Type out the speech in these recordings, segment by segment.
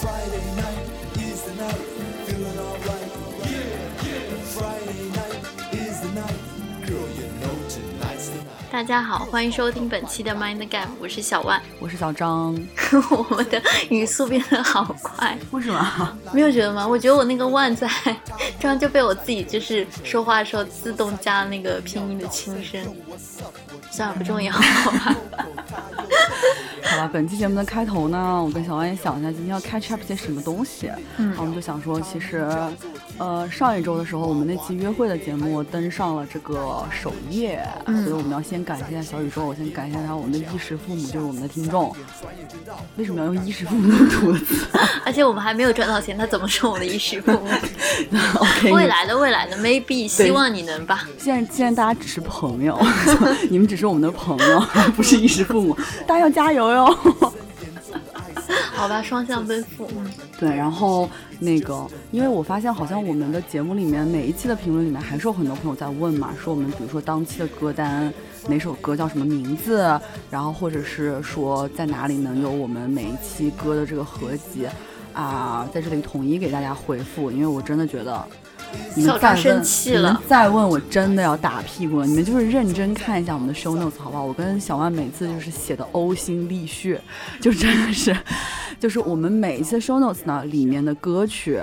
Friday night is the night, feeling alright. Yeah, yeah. Friday night is the night, girl, you know tonight's the night. 大家好，欢迎收听本期的 Mind Gap，我是小万。我是小张，我们的语速变得好快，为什么？没有觉得吗？我觉得我那个万在，这样就被我自己就是说话的时候自动加那个拼音的轻声。算了，不重要，好吧？好了，本期节目的开头呢，我跟小万也想一下今天要 catch up 些什么东西。嗯然后我们就想说，其实，呃，上一周的时候，我们那期约会的节目登上了这个首页，嗯所以我们要先感谢一下小宇宙，我先感谢一下我们的衣食父母，就是我们的听众。为什么要用衣食父母这个词 而且我们还没有赚到钱，他怎么说我们的衣食父母？？OK，未来的未来的，maybe，希望你能吧。现在既然大家只是朋友，你们只是我们的朋友，不是衣食父母，大家要加油哟。好吧，双向奔赴。对，然后那个，因为我发现好像我们的节目里面每一期的评论里面还是有很多朋友在问嘛，说我们比如说当期的歌单哪首歌叫什么名字，然后或者是说在哪里能有我们每一期歌的这个合集啊，在这里统一给大家回复，因为我真的觉得。你们再问，生气你们了再问我真的要打屁股了。你们就是认真看一下我们的 show notes 好不好？我跟小万每次就是写的呕心沥血，就真的是，就是我们每一次 show notes 呢里面的歌曲，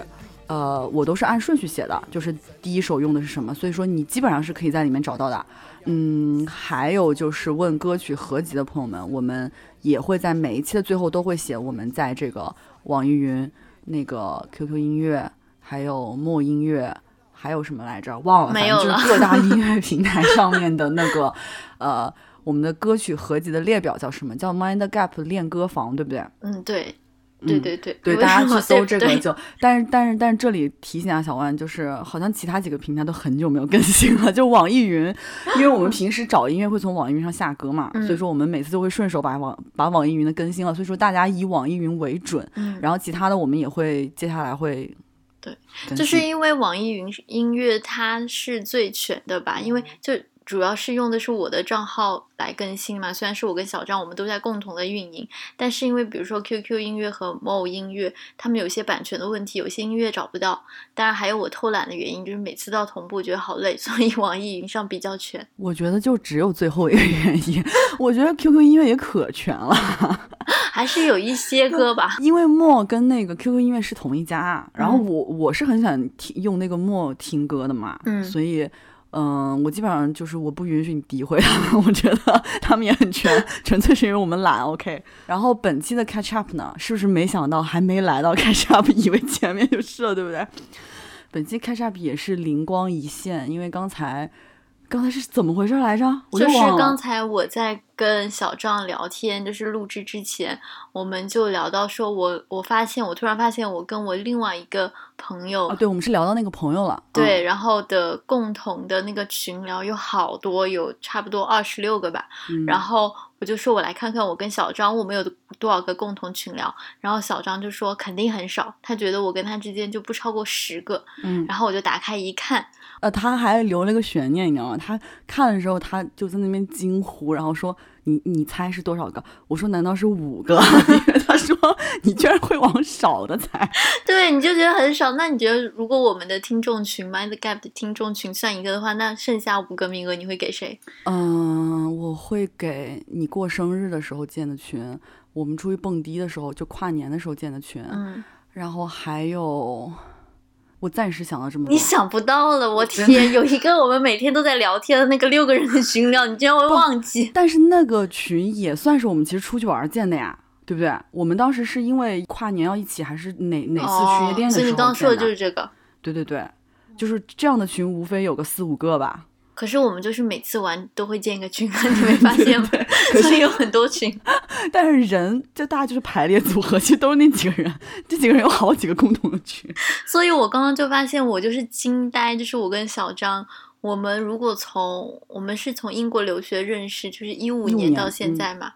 呃，我都是按顺序写的，就是第一首用的是什么，所以说你基本上是可以在里面找到的。嗯，还有就是问歌曲合集的朋友们，我们也会在每一期的最后都会写我们在这个网易云、那个 QQ 音乐，还有墨音乐。还有什么来着？忘了，没有了反正就是各大音 乐平台上面的那个，呃，我们的歌曲合集的列表叫什么？叫 Mind Gap 练歌房，对不对？嗯，对，对嗯对对对，为大家去搜这个就，但是但是但是这里提醒一下小万，就是好像其他几个平台都很久没有更新了，就网易云，因为我们平时找音乐会从网易云上下歌嘛，嗯所以说我们每次都会顺手把网把网易云的更新了，所以说大家以网易云为准，嗯，然后其他的我们也会接下来会对就是因为网易云音乐它是最全的吧，因为就主要是用的是我的账号来更新嘛。虽然是我跟小张我们都在共同的运营，但是因为比如说 QQ 音乐和 Mo 音乐，他们有些版权的问题，有些音乐找不到。当然还有我偷懒的原因，就是每次都要同步，觉得好累，所以网易云上比较全。我觉得就只有最后一个原因，我觉得 QQ 音乐也可全了。还是有一些歌吧，因为墨跟那个 QQ 音乐是同一家，然后嗯我我是很想听用那个墨听歌的嘛，嗯所以。嗯，我基本上就是我不允许你诋毁他们，我觉得他们也很全，纯粹是因为我们懒。OK，然后本期的 catch up 呢，是不是没想到还没来到 catch up，以为前面就是了，对不对？本期 catch up 也是灵光一现，因为刚才刚才是怎么回事来着？我就是。刚才我在跟小张聊天，就是录制之前，我们就聊到说我，我发现我突然发现我跟我另外一个朋友，啊，对，我们是聊到那个朋友了。对，嗯然后的共同的那个群聊有好多，有差不多二十六个吧。嗯然后我就说我来看看我跟小张我们有多少个共同群聊，然后小张就说肯定很少，他觉得我跟他之间就不超过十个。嗯，然后我就打开一看，呃，他还留了个悬念，你知道吗？他看的时候，他就在那边惊呼，然后说：“你你猜是多少个？”我说：“难道是五个？” 因为他说：“你居然会往少的猜。对，你就觉得很少。那你觉得，如果我们的听众群 Mind Gap 的听众群算一个的话，那剩下五个名额你会给谁？”嗯，我会给你过生日的时候建的群，我们出去蹦迪的时候，就跨年的时候建的群，嗯，然后还有，我暂时想到这么多。你想不到了，我天，有一个我们每天都在聊天的那个六个人的群聊，你居然会忘记？但是那个群也算是我们其实出去玩儿建的呀，对不对？我们当时是因为跨年要一起，还是哪哪次去夜店哦，所以的时候你刚刚说的就是这个。对对对，就是这样的群，无非有个四五个吧。可是我们就是每次玩都会建一个群，你没发现吗？所以有很多群。但是人就大家就是排列组合，其实都是那几个人，这几个人有好几个共同的群。所以我刚刚就发现，我就是惊呆，就是我跟小张，我们如果从我们是从英国留学认识，就是一五15年年到现在嘛，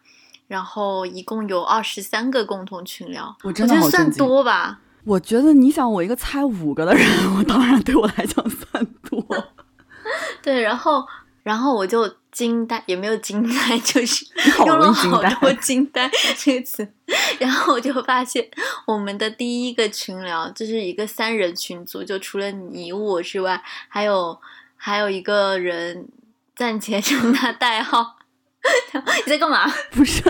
然后一共有二十三个共同群聊，我觉得算多吧。我觉得你想我一个猜五个的人，我当然对我来讲算多。对，然后然后我就惊呆，也没有惊呆，就是好用了好多 “惊呆”这个词。然后我就发现，我们的第一个群聊就是一个三人群组，就除了你我之外，还有还有一个人暂且称他代号。你在干嘛？不是，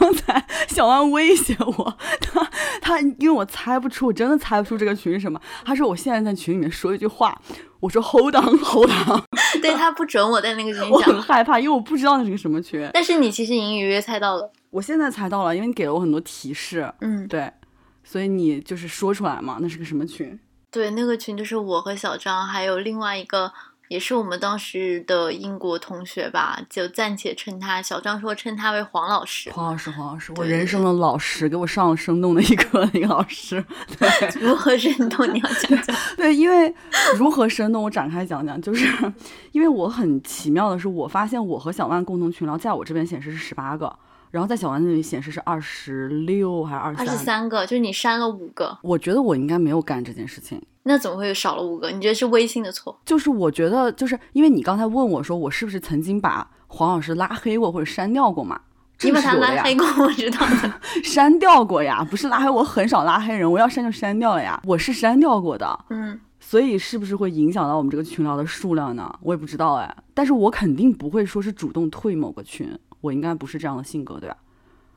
刚才小安威胁我，他他因为我猜不出，我真的猜不出这个群是什么。他说我现在在群里面说一句话，我说 hold on hold on，对他不准我在那个群讲我很讲，害怕，因为我不知道那是个什么群。但是你其实隐隐约约猜到了。我现在猜到了，因为你给了我很多提示，嗯，对，所以你就是说出来嘛，那是个什么群？对，那个群就是我和小张，还有另外一个也是我们当时的英国同学吧，就暂且称他小张说称他为黄老师。黄老师，黄老师，我人生的老师，给我上了生动的一课的一个老师。对 如何生动？你要讲讲。对，因为如何生动，我展开讲讲，就是因为我很奇妙的是，我发现我和小万共同群聊，在我这边显示是十八个，然后在小万那里显示是二十六还是二十三个，就是你删了五个，我觉得我应该没有干这件事情，那怎么会少了五个？你觉得是微信的错？就是我觉得，就是因为你刚才问我说，我是不是曾经把黄老师拉黑过或者删掉过嘛？你把他拉黑过，我知道的。删掉过呀，不是拉黑，我很少拉黑人，我要删就删掉了呀，我是删掉过的，嗯，所以是不是会影响到我们这个群聊的数量呢？我也不知道哎，但是我肯定不会说是主动退某个群，我应该不是这样的性格，对吧？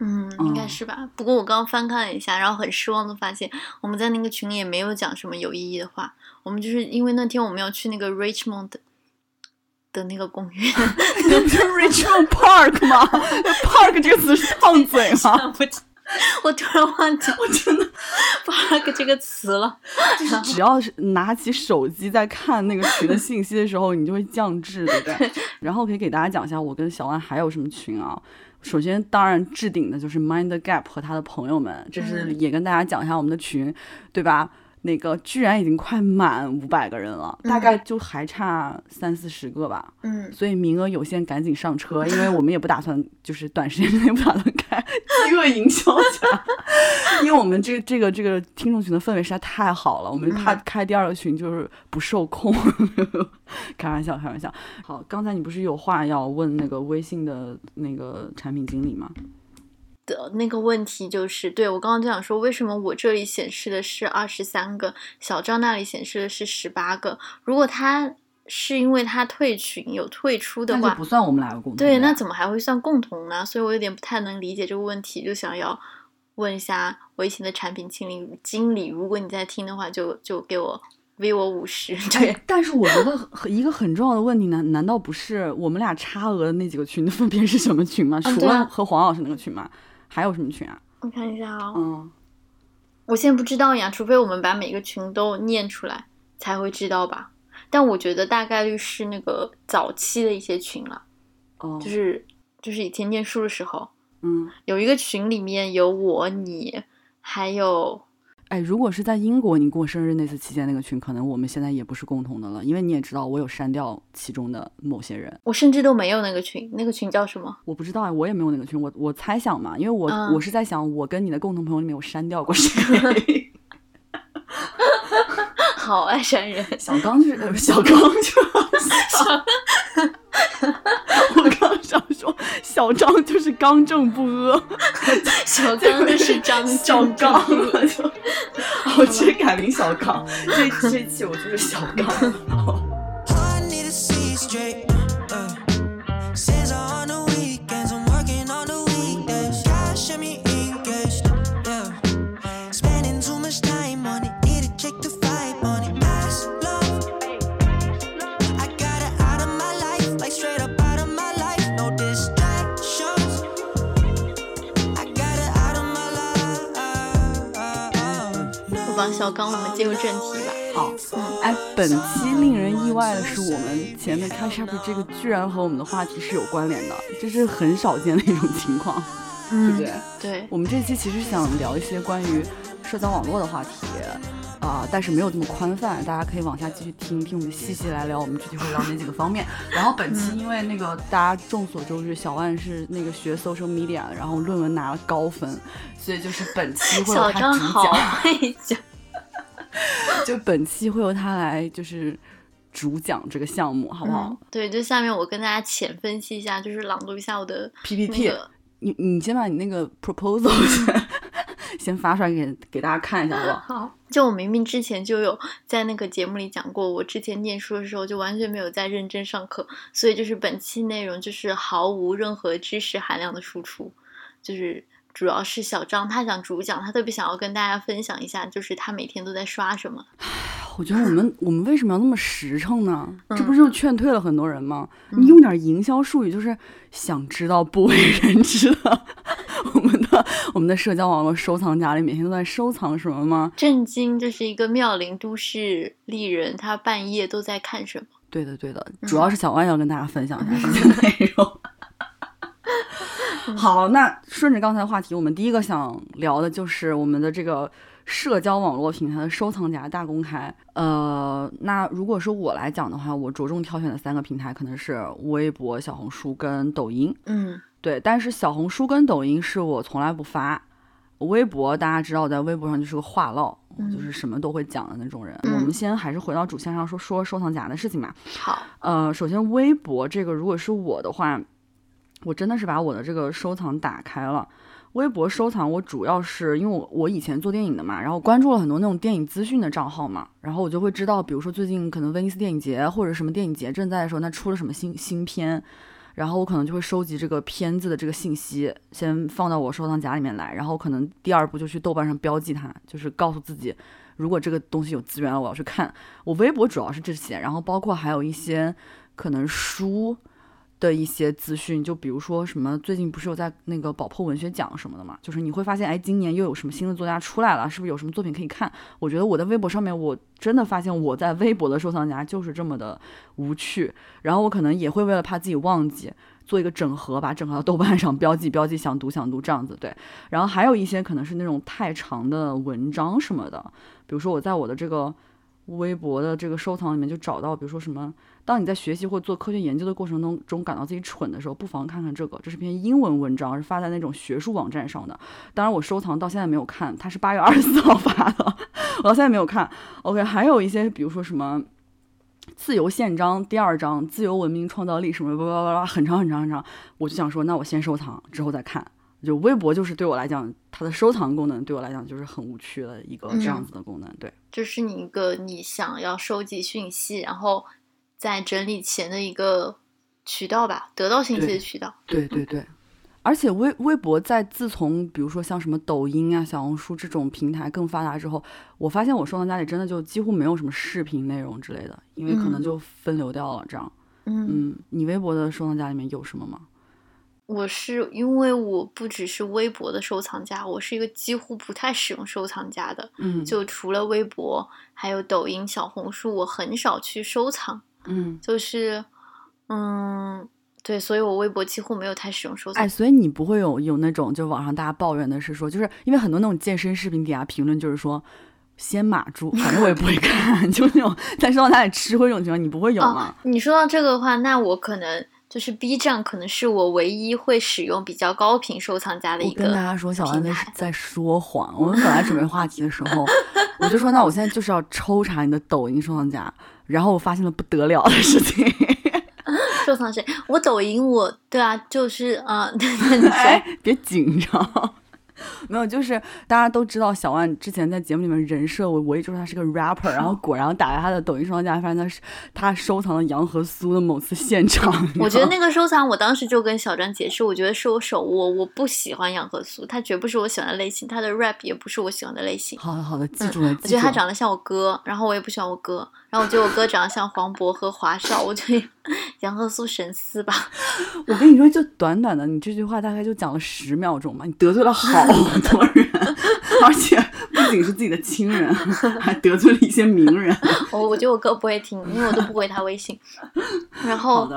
嗯，应该是吧。不过我刚刚翻看了一下，然后很失望的发现，我们在那个群里也没有讲什么有意义的话。我们就是因为那天我们要去那个 Richmond 的那个公园，那不是 Richmond Park 吗？Park 这个词是烫嘴吗？我突然忘记我真的 bug 这个词了。就是只要是拿起手机在看那个群的信息的时候，你就会降智，对不对？然后可以给大家讲一下我跟小万还有什么群啊。首先，当然置顶的就是 Mind Gap 和他的朋友们，这是嗯也跟大家讲一下我们的群，对吧？那个居然已经快满五百个人了，大概就还差三四十个吧。嗯，所以名额有限，赶紧上车，因为我们也不打算就是短时间内不打算开饥饿营销价，因为我们这个这个这个听众群的氛围实在太好了，我们怕嗯开第二个群就是不受控。开玩笑，开玩笑。好，刚才你不是有话要问那个微信的那个产品经理吗？的那个问题就是，对我刚刚就想说，为什么我这里显示的是二十三个，小张那里显示的是十八个？如果他是因为他退群有退出的话那不，算我们两个共同对，那怎么还会算共同呢？所以我有点不太能理解这个问题，就想要问一下微信的产品经理经理，如果你在听的话就，就给我 v 我五十。对哎，，但是我觉得很一个很重要的问题难难道不是我们俩差额的那几个群的分别是什么群吗？除了和黄老师那个群吗？还有什么群啊？我看一下啊、嗯，我现在不知道呀，除非我们把每个群都念出来才会知道吧。但我觉得大概率是那个早期的一些群了，哦，就是就是以前念书的时候，嗯，有一个群里面有我、你，还有哎，如果是在英国你过生日那次期间那个群，可能我们现在也不是共同的了，因为你也知道我有删掉其中的某些人，我甚至都没有那个群，那个群叫什么？我不知道啊，我也没有那个群，我我猜想嘛，因为我、嗯我是在想，我跟你的共同朋友里面有删掉过谁？好爱删人，小刚就是呃小刚就是说小张就是刚正不阿，小刚就是张小正刚 我直接改名小刚，这这一期我就是小刚。小刚，我们进入正题吧。好，哎，本期令人意外的是，我们前面 catch up 这个居然和我们的话题是有关联的，这是很少见的一种情况，对不对？对，我们这期其实想聊一些关于社交网络的话题，啊、但是没有这么宽泛，大家可以往下继续听一听，我们细细来聊，我们具体会聊哪几个方面。然后本期因为那个大家众所周知，小万是那个学 social media，然后论文拿了高分，所以就是本期会有他主张好。会讲，就本期会由他来就是主讲这个项目，好不好、嗯对，就下面我跟大家浅分析一下，就是朗读一下我的 p p t 那个你你先把你那个 proposal 先先发出来给给大家看一下，好不好？好，就我明明之前就有在那个节目里讲过，我之前念书的时候就完全没有在认真上课，所以就是本期内容就是毫无任何知识含量的输出，就是主要是小张他想主讲，他特别想要跟大家分享一下，就是他每天都在刷什么。我觉得我们我们为什么要那么实诚呢？这嗯不是就劝退了很多人吗？嗯你用点营销术语，就是想知道不为人知的。我们的我们的社交网络收藏夹里每天都在收藏什么吗？震惊，这是一个妙龄都市丽人，她半夜都在看什么？对的，对的，嗯主要是小万要跟大家分享一下这些 内容。好，那顺着刚才的话题，我们第一个想聊的就是我们的这个社交网络平台的收藏夹大公开。呃，那如果是我来讲的话，我着重挑选的三个平台可能是微博、小红书跟抖音。嗯对，但是小红书跟抖音是我从来不发。微博大家知道，我在微博上就是个话唠，嗯就是什么都会讲的那种人。嗯我们先还是回到主线上说说收藏夹的事情吧。好，呃，首先微博这个，如果是我的话，我真的是把我的这个收藏打开了。微博收藏我主要是因为我我以前做电影的嘛，然后关注了很多那种电影资讯的账号嘛，然后我就会知道，比如说最近可能威尼斯电影节或者什么电影节正在的时候，那出了什么新新片，然后我可能就会收集这个片子的这个信息，先放到我收藏夹里面来，然后可能第二步就去豆瓣上标记它，就是告诉自己，如果这个东西有资源了，我要去看。我微博主要是这些，然后包括还有一些可能书的一些资讯，就比如说什么最近不是有在那个宝珀文学奖什么的嘛，就是你会发现，哎，今年又有什么新的作家出来了，是不是有什么作品可以看？我觉得我在微博上面，我真的发现我在微博的收藏夹就是这么的无趣，然后我可能也会为了怕自己忘记。做一个整合，把整合到豆瓣上标记标记，想读想读这样子对。然后还有一些可能是那种太长的文章什么的，比如说我在我的这个微博的这个收藏里面就找到，比如说什么，当你在学习或做科学研究的过程中中感到自己蠢的时候，不妨看看这个，这是篇英文文章，是发在那种学术网站上的。当然我收藏到现在没有看，它是八月二十四号发的，我到现在没有看。OK，还有一些比如说什么。自由宪章第二章，自由文明创造力什么巴拉巴拉，很长很长很长，我就想说，那我先收藏，之后再看。就微博就是对我来讲，它的收藏功能对我来讲就是很无趣的一个这样子的功能。对，就是你一个你想要收集讯息，然后在整理前的一个渠道吧，得到信息的渠道。对对对，而且微微博在自从比如说像什么抖音啊、小红书这种平台更发达之后，我发现我收藏夹里真的就几乎没有什么视频内容之类的，因为可能嗯就分流掉了。这样，嗯，嗯，你微博的收藏夹里面有什么吗？我是因为我不只是微博的收藏夹，我是一个几乎不太使用收藏夹的。嗯，就除了微博，还有抖音、小红书，我很少去收藏。嗯，就是，嗯，对，所以我微博几乎没有太使用收藏哎，。所以你不会有有那种就网上大家抱怨的是说，就是因为很多那种健身视频底下评论就是说。先码住，反正我也不会看，就那种在收藏夹里吃亏这种情况，你不会有吗？哦，你说到这个的话，那我可能就是 B 站，可能是我唯一会使用比较高频收藏夹的一个。跟大家说，小安在在说谎。我们本来准备话题的时候，我就说，那我现在就是要抽查你的抖音收藏夹，然后我发现了不得了的事情。收藏谁？我抖音我对啊，就是啊，呃、你说哎，别紧张。没有，就是大家都知道小万之前在节目里面人设，我我一直说他是个 rapper，然后 果然打开他的抖音收藏夹，发现他是他收藏了杨和苏的某次现场。我觉得那个收藏，我当时就跟小张解释，我觉得是我手握，我不喜欢杨和苏，他绝不是我喜欢的类型，他的 rap 也不是我喜欢的类型。好的好的，记住了，我记住了。觉得他长得像我哥，然后我也不喜欢我哥，然后我觉得我哥长得像黄渤和华少，我觉得 杨和苏神似吧。我跟你说，就短短的，你这句话大概就讲了十秒钟吧，你得罪了好多人，而且不仅是自己的亲人，还得罪了一些名人。我我觉得我哥不会听，因为我都不回他微信。然后，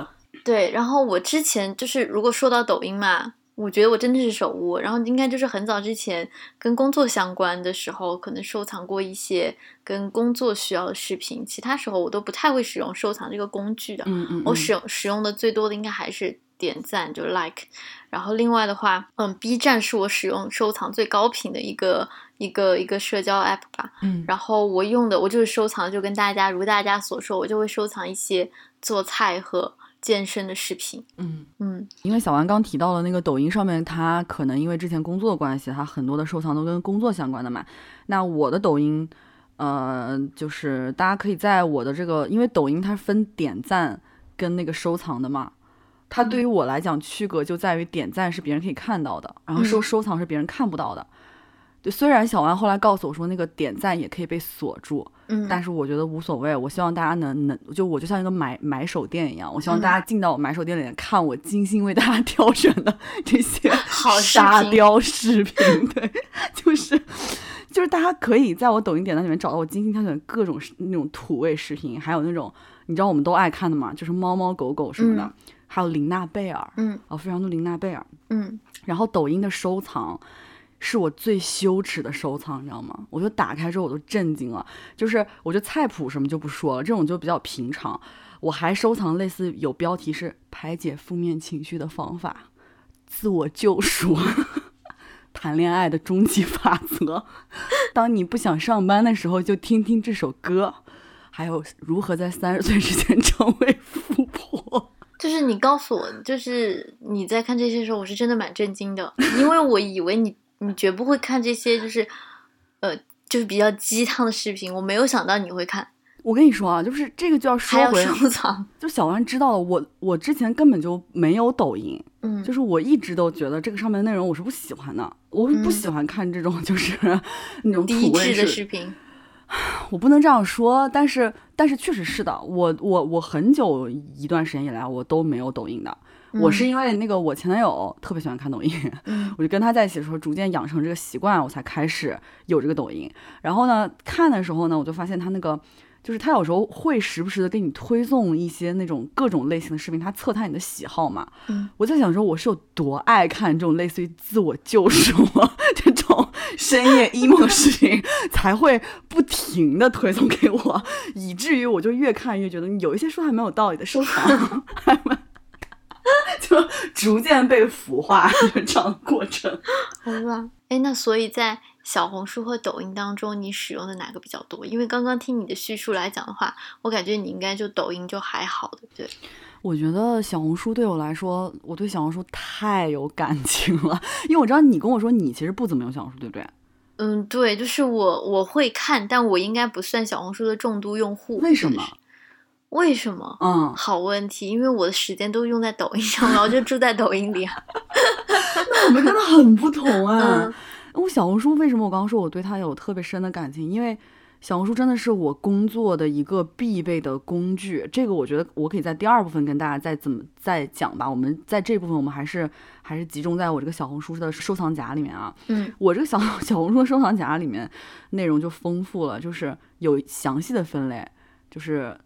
对，然后我之前就是如果说到抖音嘛，我觉得我真的是手握，然后应该就是很早之前跟工作相关的时候，可能收藏过一些跟工作需要的视频，其他时候我都不太会使用收藏这个工具的。嗯嗯，嗯我使用使用的最多的应该还是点赞，就 like。然后另外的话，嗯，B 站是我使用收藏最高频的一个一个一个社交 app 吧。嗯然后我用的我就是收藏，就跟大家如大家所说，我就会收藏一些做菜和健身的视频。嗯。嗯因为小丸刚提到了那个抖音上面，他可能因为之前工作的关系，他很多的收藏都跟工作相关的嘛。那我的抖音，呃，就是大家可以在我的这个，因为抖音它分点赞跟那个收藏的嘛。它对于我来讲，区隔就在于点赞是别人可以看到的，然后收嗯。收藏是别人看不到的。对，虽然小丸后来告诉我说，那个点赞也可以被锁住，嗯，但是我觉得无所谓，我希望大家能能，就我就像一个买买手店一样，我希望大家进到我买手店里面看我精心为大家 挑选的这些 好沙雕视频，对，就是就是大家可以在我抖音点赞里面找到我精心挑选的各种那种土味视频，还有那种你知道我们都爱看的嘛，就是猫猫狗狗什么的，嗯还有琳娜贝尔，嗯哦，非常多琳娜贝尔，嗯然后抖音的收藏是我最羞耻的收藏，你知道吗？我就打开之后我都震惊了，就是我觉得菜谱什么就不说了，这种就比较平常。我还收藏类似有标题是排解负面情绪的方法、自我救赎、谈恋爱的终极法则。当你不想上班的时候，就听听这首歌。还有如何在三十岁之前成为富婆。就是你告诉我，就是你在看这些时候，我是真的蛮震惊的，因为我以为你你绝不会看这些，就是呃，就是比较鸡汤的视频，我没有想到你会看，我跟你说啊，就是这个就要还要说回，收藏，就小万知道了，我我之前根本就没有抖音，嗯，就是我一直都觉得这个上面的内容我是不喜欢的，我是不嗯。喜欢看这种就是 那种低土味质的视视频，我不能这样说，但是但是确实是的，我我我很久一段时间以来我都没有抖音的，我是因为那个我前男友特别喜欢看抖音，嗯我就跟他在一起的时候逐渐养成这个习惯，我才开始有这个抖音。然后呢，看的时候呢，我就发现他那个。就是他有时候会时不时的给你推送一些那种各种类型的视频，他测探你的喜好嘛。嗯我在想说，我是有多爱看这种类似于自我救赎种 深夜 emo 视频，才会不停的推送给我，以至于我就越看越觉得有一些说还蛮有道理的，收藏还蛮，就逐渐被腐化就这样的过程。好吧，哎，那所以在小红书和抖音当中，你使用的哪个比较多？因为刚刚听你的叙述来讲的话，我感觉你应该就抖音就还好，对不对？我觉得小红书对我来说，我对小红书太有感情了，因为我知道你跟我说你其实不怎么用小红书，对不对？嗯，对，就是我我会看，但我应该不算小红书的重度用户。为什么？为什么？嗯，好问题，因为我的时间都用在抖音上了，我就住在抖音里啊。我们真的很不同啊。嗯我小红书为什么我刚刚说我对它有特别深的感情？因为小红书真的是我工作的一个必备的工具。这个我觉得我可以在第二部分跟大家再怎么再讲吧。我们在这部分我们还是还是集中在我这个小红书的收藏夹里面啊。嗯我这个小 小红书的收藏夹里面内容就丰富了，就是有详细的分类，就是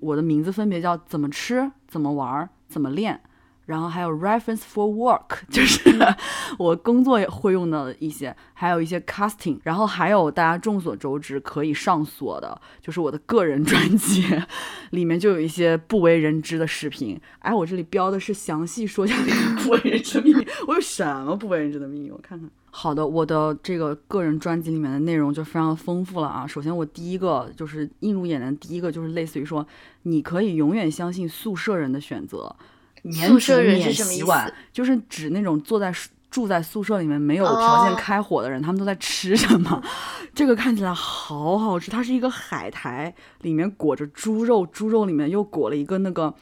我的名字分别叫怎么吃、怎么玩儿、怎么练，然后还有 reference for work，就是 我工作也会用的一些，还有一些 casting，然后还有大家众所周知可以上锁的，就是我的个人专辑 里面就有一些不为人知的视频。哎，我这里标的是详细说一下那个不为人知的秘密，我有什么不为人知的秘密？我看看。好的，我的这个个人专辑里面的内容就非常丰富了啊。首先，我第一个就是映入眼帘，第一个就是类似于说，你可以永远相信宿舍人的选择。免宿舍人是什么意思，就是指那种坐在住在宿舍里面没有条件哦开火的人，他们都在吃什么？这个看起来好好吃，它是一个海苔，里面裹着猪肉，猪肉里面又裹了一个那个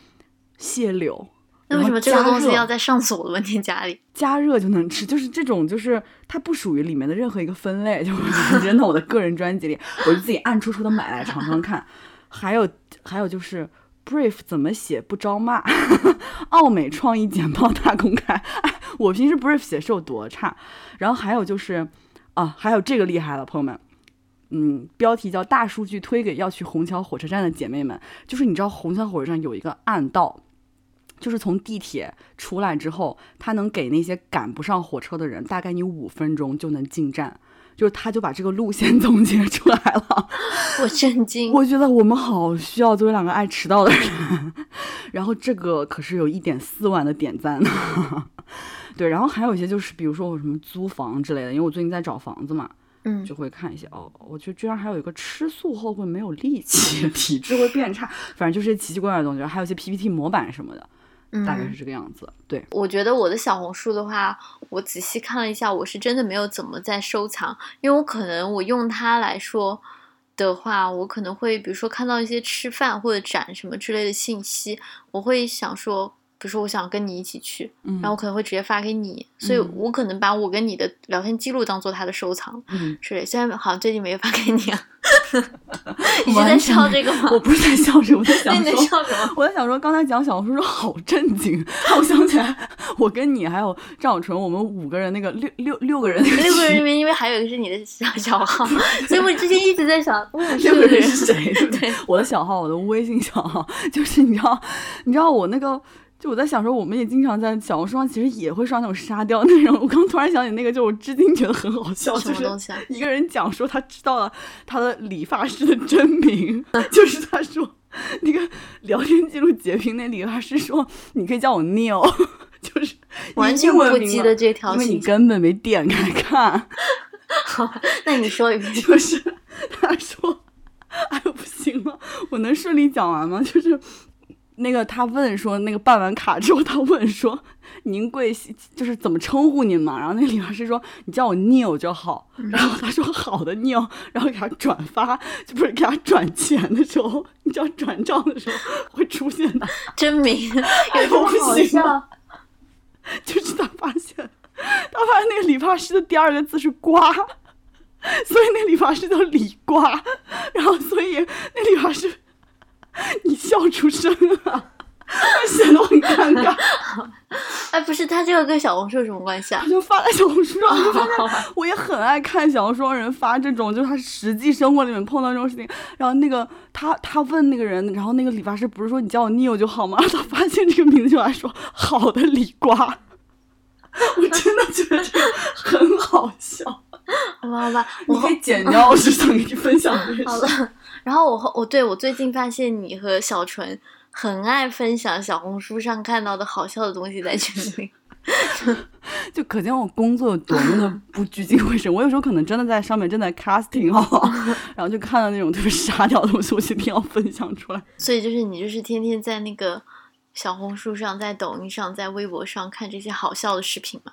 蟹柳。那为什么这个东西要在上锁的问题家里？加热就能吃，就是这种，就是它不属于里面的任何一个分类，就 直接到我的个人专辑里，我就自己暗戳戳的买来尝尝看。还有还有就是，brief 怎么写不招骂，奥美创意简报大公开。我平时 brief 写是有多差？然后还有就是，啊，还有这个厉害了，朋友们。嗯，标题叫“大数据推给要去虹桥火车站的姐妹们”，就是你知道虹桥火车站有一个暗道，就是从地铁出来之后，它能给那些赶不上火车的人，大概你五分钟就能进站。就是他就把这个路线 总结出来了，我震惊。我觉得我们好需要作为两个爱迟到的人。然后这个可是有一点四万的点赞呢。对，然后还有一些就是比如说我什么租房之类的，因为我最近在找房子嘛。嗯就会看一些哦，我觉得居然还有一个吃素后会没有力气，体质会变差，反正就是奇奇怪怪的东西，还有一些 PPT 模板什么的，嗯，大概是这个样子。对，我觉得我的小红书的话，我仔细看了一下，我是真的没有怎么在收藏，因为我可能我用它来说的话，我可能会比如说看到一些吃饭或者展什么之类的信息，我会想说，比如说我想跟你一起去，嗯然后我可能会直接发给你，所以嗯我可能把我跟你的聊天记录当做他的收藏嗯，之类。虽然好像最近没有发给你啊，你是在笑这个吗？我不是在笑这个，我在想说你在说。笑什么？我在想说，刚才讲小红书好震惊，我想起来，我跟你还有张小纯，我们五个人那个六六六个人六个人里面，因为还有一个是你的小小号，所以我之前一直在想，六个人人是谁？对？我的小号，我的微信小号，就是你知道，你知道我那个。就我在想说，我们也经常在小红书上，其实也会刷那种沙雕内容。我刚突然想起那个，就我至今觉得很好笑，什就是么东西啊？一个人讲说他知道了他的理发师的真名，就是他说那个聊天记录截屏，那理发师说你可以叫我 Neil，就是完全不记得这条因为你。根本没点开看。好，那你说一遍。就是他说，哎呦不行了，我能顺利讲完吗？就是那个他问说，那个办完卡之后，他问说您贵姓，就是怎么称呼您嘛？然后那个理发师说你叫我 Neil 就好。然后他说好的 Neil，然后给他转发，就不是给他转钱的时候，你知道转账的时候会出现的，真名 有这么好不行笑了？就是他发现，他发现那个理发师的第二个字是瓜，所以那理发师叫李瓜，然后所以那理发师，你笑出声啊，显得我很尴尬，哎，不是，他这个跟小红书有什么关系啊他？就发在小红书上，我就发现我也很爱看小红书上人发这种，就是他实际生活里面碰到这种事情，然后那个他他问那个人，然后那个理发师不是说你叫我 Neil 就好吗？他发现这个名字就来说好的李瓜，我真的觉得这个很好笑，好吧，好吧，我你可以剪掉，我是想跟你分享这个事。好了。然后我后我对我最近发现你和小纯很爱分享小红书上看到的好笑的东西在群里。就可见我工作有多么的不聚精会神。我有时候可能真的在上面正在 casting 哦，然后就看到那种特别沙雕的东西，我就一定要分享出来。所以就是你就是天天在那个小红书上、在抖音上、在微博上看这些好笑的视频吗？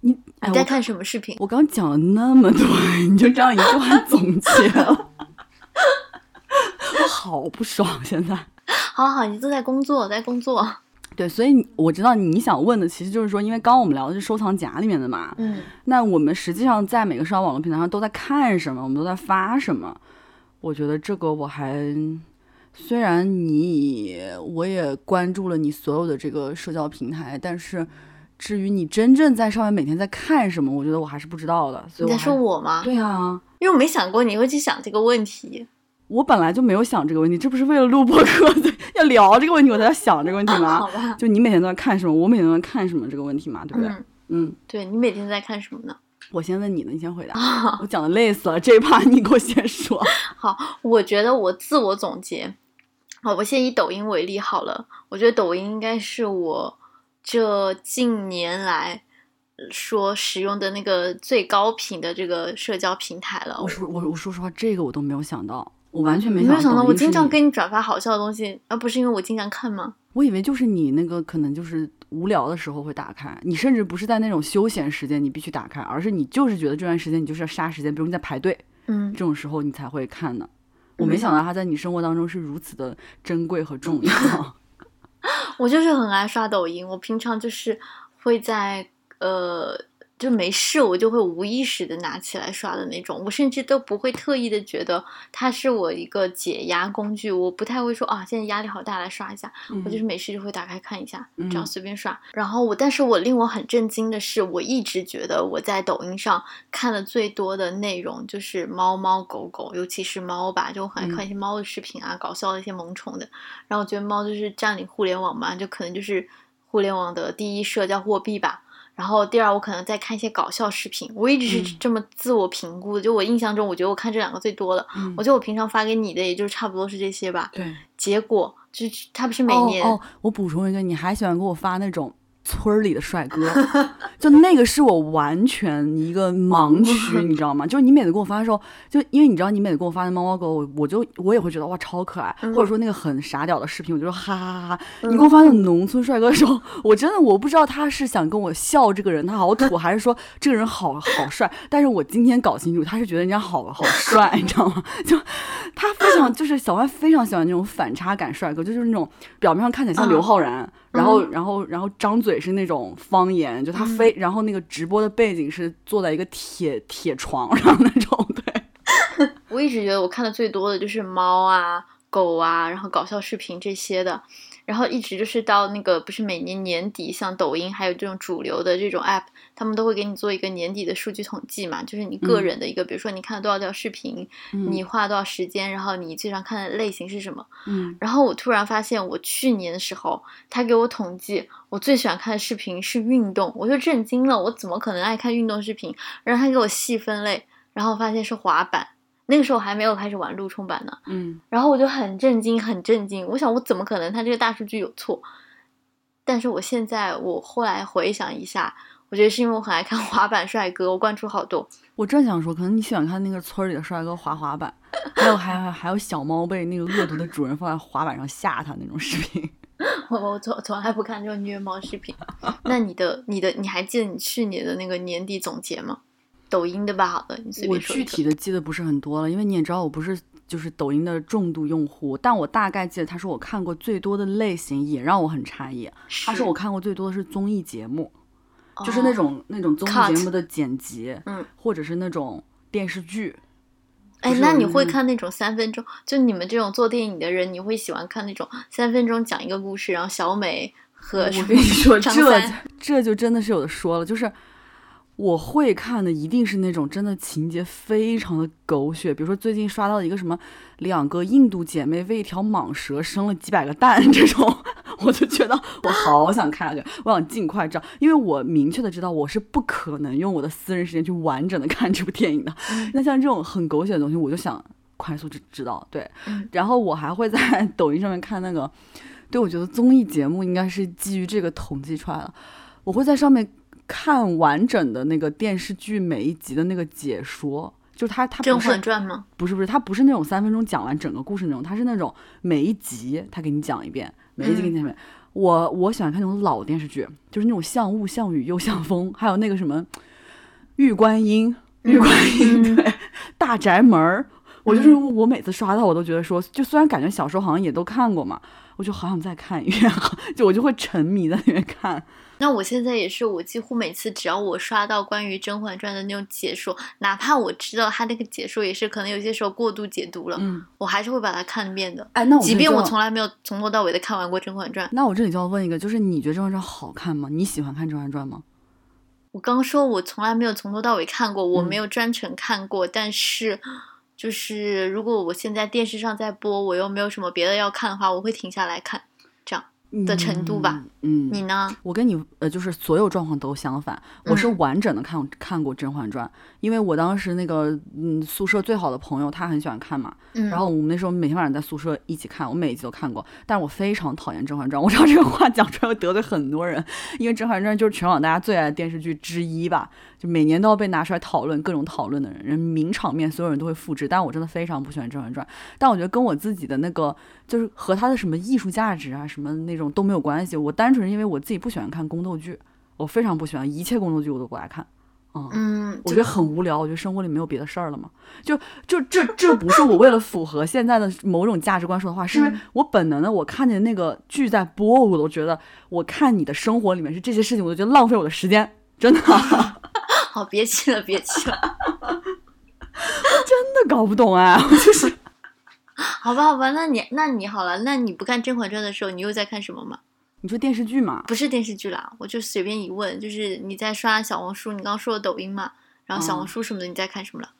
你哎，你在看什么视频？我刚讲了那么多，你就这样一句话总结了，我好不爽 现在。好好，你都在工作，在工作。对，所以我知道你想问的，其实就是说，因为刚刚我们聊的是收藏夹里面的嘛，嗯，那我们实际上在每个社交网络平台上都在看什么，我们都在发什么。我觉得这个我还，虽然你我也关注了你所有的这个社交平台，但是至于你真正在上面每天在看什么，我觉得我还是不知道的。你在说我吗？对啊，因为我没想过你会去想这个问题。我本来就没有想这个问题，这不是为了录播课 要聊这个问题我才在想这个问题吗？好吧，就你每天都在看什么，我每天都在看什么这个问题嘛，对不对？嗯，嗯，对你每天在看什么呢？我先问你呢，你先回答。我讲的累死了，这一趴你给我先说。好，我觉得我自我总结，好，我先以抖音为例好了。我觉得抖音应该是我这近年来呃说使用的那个最高频的这个社交平台了。我说我我说实话，这个我都没有想到，我完全没你没有想到，我经常给你转发好笑的东西，而不是因为我经常看吗？我以为就是你那个可能就是无聊的时候会打开，你甚至不是在那种休闲时间你必须打开，而是你就是觉得这段时间你就是要杀时间，比如你在排队嗯这，种时候你才会看的。我没想到它在你生活当中是如此的珍贵和重要。我就是很爱刷抖音，我平常就是会在呃。就没事，我就会无意识的拿起来刷的那种，我甚至都不会特意的觉得它是我一个解压工具，我不太会说啊，现在压力好大，来刷一下，我就是没事就会打开看一下，这样嗯随便刷。然后我，但是我令我很震惊的是，我一直觉得我在抖音上看的最多的内容就是猫猫狗狗，尤其是猫吧，就我很爱看一些猫的视频啊，搞笑的一些萌宠的。然后我觉得猫就是占领互联网嘛，就可能就是互联网的第一社交货币吧。然后第二，我可能在看一些搞笑视频，我一直是嗯这么自我评估的。就我印象中，我觉得我看这两个最多的。嗯我觉得我平常发给你的，也就是差不多是这些吧。对，结果就是他不是每年，哦哦，我补充一个，你还喜欢给我发那种村儿里的帅哥，就那个是我完全一个盲区，你知道吗？就是你每次给我发的时候，就因为你知道你每次给我发的猫猫狗，我我就我也会觉得哇超可爱，或者说那个很傻屌的视频，我就说哈哈哈哈。你给我发那种农村帅哥的时候，我真的我不知道他是想跟我笑这个人他好土，还是说这个人好好帅。但是我今天搞清楚，他是觉得人家好好帅，你知道吗？就他非常就是小万非常喜欢那种反差感帅哥，就就是那种表面上看起来像刘昊然。然后，然后，然后张嘴是那种方言，就他非，然后那个直播的背景是坐在一个铁铁床上那种，对。我一直觉得我看的最多的就是猫啊、狗啊，然后搞笑视频这些的。然后一直就是到那个不是每年年底，像抖音还有这种主流的这种 app，他们都会给你做一个年底的数据统计嘛，就是你个人的一个，比如说你看了多少条视频，你花了多少时间，然后你最常看的类型是什么。嗯，然后我突然发现，我去年的时候，他给我统计，我最喜欢看的视频是运动，我就震惊了，我怎么可能爱看运动视频？然后他给我细分类，然后发现是滑板。那个时候还没有开始玩陆冲版呢，嗯，然后我就很震惊，很震惊。我想，我怎么可能他这个大数据有错？但是我现在，我后来回想一下，我觉得是因为我很爱看 滑板帅哥，我关注好多。我正想说，可能你喜欢看那个村里的帅哥滑滑板，还有还还还有小猫被那个恶毒的主人放在滑板上吓他那种视频。我我从从来不看这种虐猫视频。那你的你的你还记得你去年的那个年底总结吗？抖音的吧，好的，你随我。具体的记得不是很多了，因为你也知道我不是就是抖音的重度用户，但我大概记得他说我看过最多的类型也让我很诧异。他说我看过最多的是综艺节目，就是那哦种那种综艺节目的剪辑，嗯，或者是那种电视剧。哎那你会嗯看那种三分钟？就你们这种做电影的人，你会喜欢看那种三分钟讲一个故事，然后小美和我跟你说，张这这就真的是有的说了，就是我会看的一定是那种真的情节非常的狗血，比如说最近刷到一个什么两个印度姐妹为一条蟒蛇生了几百个蛋这种，我就觉得我好想看下去，我想尽快知道，因为我明确的知道我是不可能用我的私人时间去完整的看这部电影的。那像这种很狗血的东西，我就想快速知知道，对，嗯然后我还会在 抖音上面看那个。对，我觉得综艺节目应该是基于这个统计出来的。我会在上面看完整的那个电视剧每一集的那个解说，就他他《甄嬛传》吗？不是不是，他不是那种三分钟讲完整个故事那种，他是那种每一集他给你讲一遍，每一集给你讲一遍。我我喜欢看那种老电视剧，就是那种像雾像雨又像风，还有那个什么玉观音，玉观音、对，大宅门儿。我就是我每次刷到，我都觉得说，就虽然感觉小时候好像也都看过嘛，我就好想再看一遍，就我就会沉迷在里面看。那我现在也是，我几乎每次只要我刷到关于《甄嬛传》的那种解说，哪怕我知道他那个解说也是可能有些时候过度解读了，嗯，我还是会把它看一遍的。哎，那我即便我从来没有从头到尾的看完过《甄嬛传》，那我这里就要问一个，就是你觉得《甄嬛传》好看吗？你喜欢看《甄嬛传》吗？我刚说我从来没有从头到尾看过，我嗯没有专程看过，但是就是如果我现在电视上在播，我又没有什么别的要看的话，我会停下来看。的程度吧嗯。嗯，你呢？我跟你呃，就是所有状况都相反。我是完整的看看过《甄嬛传》，因为我当时那个嗯宿舍最好的朋友他很喜欢看嘛，嗯，然后我们那时候每天晚上在宿舍一起看，我每一集都看过。但是我非常讨厌《甄嬛传》，我知道这个话讲出来会得罪很多人，因为《甄嬛传》就是全网大家最爱的电视剧之一吧，就每年都要被拿出来讨论，各种讨论的人，人名场面所有人都会复制。但我真的非常不喜欢《甄嬛传》，但我觉得跟我自己的那个就是和他的什么艺术价值啊什么那种都没有关系，我单纯是因为我自己不喜欢看宫斗剧，我非常不喜欢一切宫斗剧我都不爱看。嗯，嗯，我觉得很无聊，我觉得生活里没有别的事儿了嘛。就就这这不是我为了符合现在的某种价值观说的话，是因为嗯我本能的，我看见那个剧在播，我都觉得我看你的生活里面是这些事情，我都觉得浪费我的时间，真的 好，别气了，别气了。真的搞不懂哎，我就是 好吧，好吧，那你那你好了，那你不看《甄嬛传》的时候，你又在看什么吗？你说电视剧嘛，不是电视剧啦，我就随便一问，就是你在刷小红书，你刚刚说的抖音嘛，然后小红嗯书什么的，你在看什么了？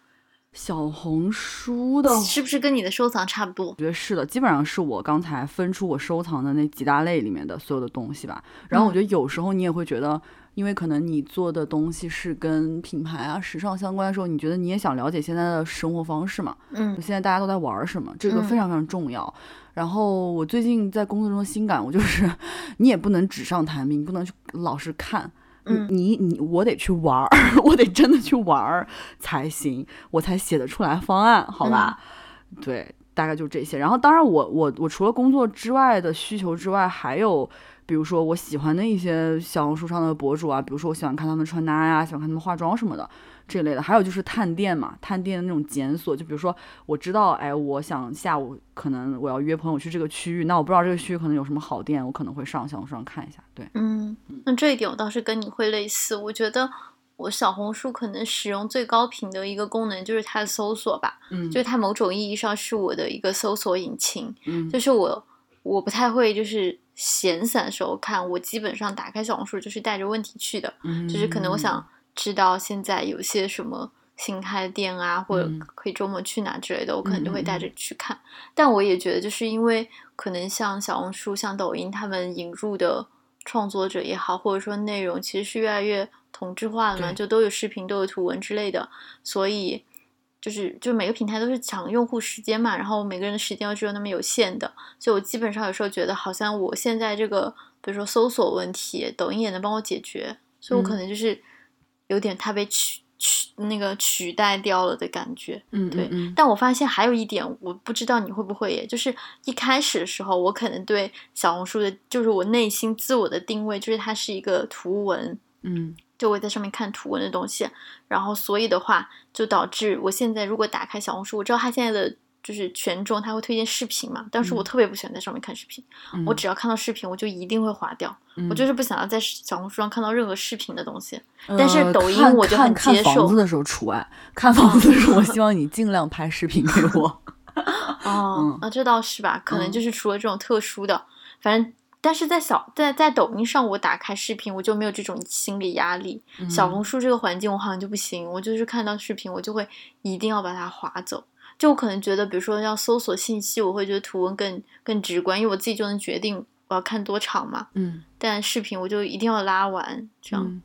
小红书的是不是跟你的收藏差不多我？觉得是的，基本上是我刚才分出我收藏的那几大类里面的所有的东西吧。然后我觉得有时候你也会觉得，因为可能你做的东西是跟品牌啊、时尚相关的时候，你觉得你也想了解现在的生活方式嘛？嗯现在大家都在玩儿什么，这个嗯非常非常重要。然后我最近在工作中的新感悟就是，你也不能纸上谈兵，你不能去老是看。嗯你你我得去玩儿，我得真的去玩儿才行，我才写得出来方案，好吧？对，大概就这些。然后，当然我我我除了工作之外的需求之外，还有比如说我喜欢的一些小红书上的博主啊，比如说我喜欢看他们穿搭呀，喜欢看他们化妆什么的这类的。还有就是探店嘛，探店的那种检索，就比如说我知道，哎，我想下午可能我要约朋友去这个区域，那我不知道这个区域可能有什么好店，我可能会上小红书上看一下。对，嗯，那这一点我倒是跟你会类似。我觉得我小红书可能使用最高频的一个功能就是它的搜索吧，嗯就是它某种意义上是我的一个搜索引擎。嗯就是我我不太会就是闲散的时候看，我基本上打开小红书就是带着问题去的，嗯就是可能我想知道现在有些什么新开的店啊，或者嗯可以周末去哪之类的，我可能就会带着去看。但我也觉得，就是因为可能像小红书、像抖音，他们引入的创作者也好，或者说内容其实是越来越同质化了嘛，就都有视频、都有图文之类的，所以。就是就每个平台都是抢用户时间嘛，然后每个人的时间又只有那么有限的，所以我基本上有时候觉得好像我现在这个，比如说搜索问题，抖音也能帮我解决，所以我可嗯能就是有点它被取取那个取代掉了的感觉。嗯对嗯嗯但我发现还有一点，我不知道你会不会也，就是一开始的时候，我可能对小红书的，就是我内心自我的定位，就是它是一个图文，嗯就我在上面看图文的东西，然后所以的话，就导致我现在如果打开小红书，我知道它现在的就是权重，它会推荐视频嘛，但是我嗯特别不喜欢在上面看视频，嗯我只要看到视频，我就一定会划掉，我就是不想要在小红书上看到任何视频的东西。但是呃抖音我就看很接受看房子的时候除外，看房子的时候，我希望你尽量拍视频给我。哦嗯，啊，这倒是吧，可能嗯就是除了这种特殊的，反正。但是在小在在抖音上，我打开视频，我就没有这种心理压力。嗯小红书这个环境，我好像就不行，我就是看到视频，我就会一定要把它划走。就我可能觉得，比如说要搜索信息，我会觉得图文更更直观，因为我自己就能决定我要看多长嘛。嗯但视频我就一定要拉完，这样嗯，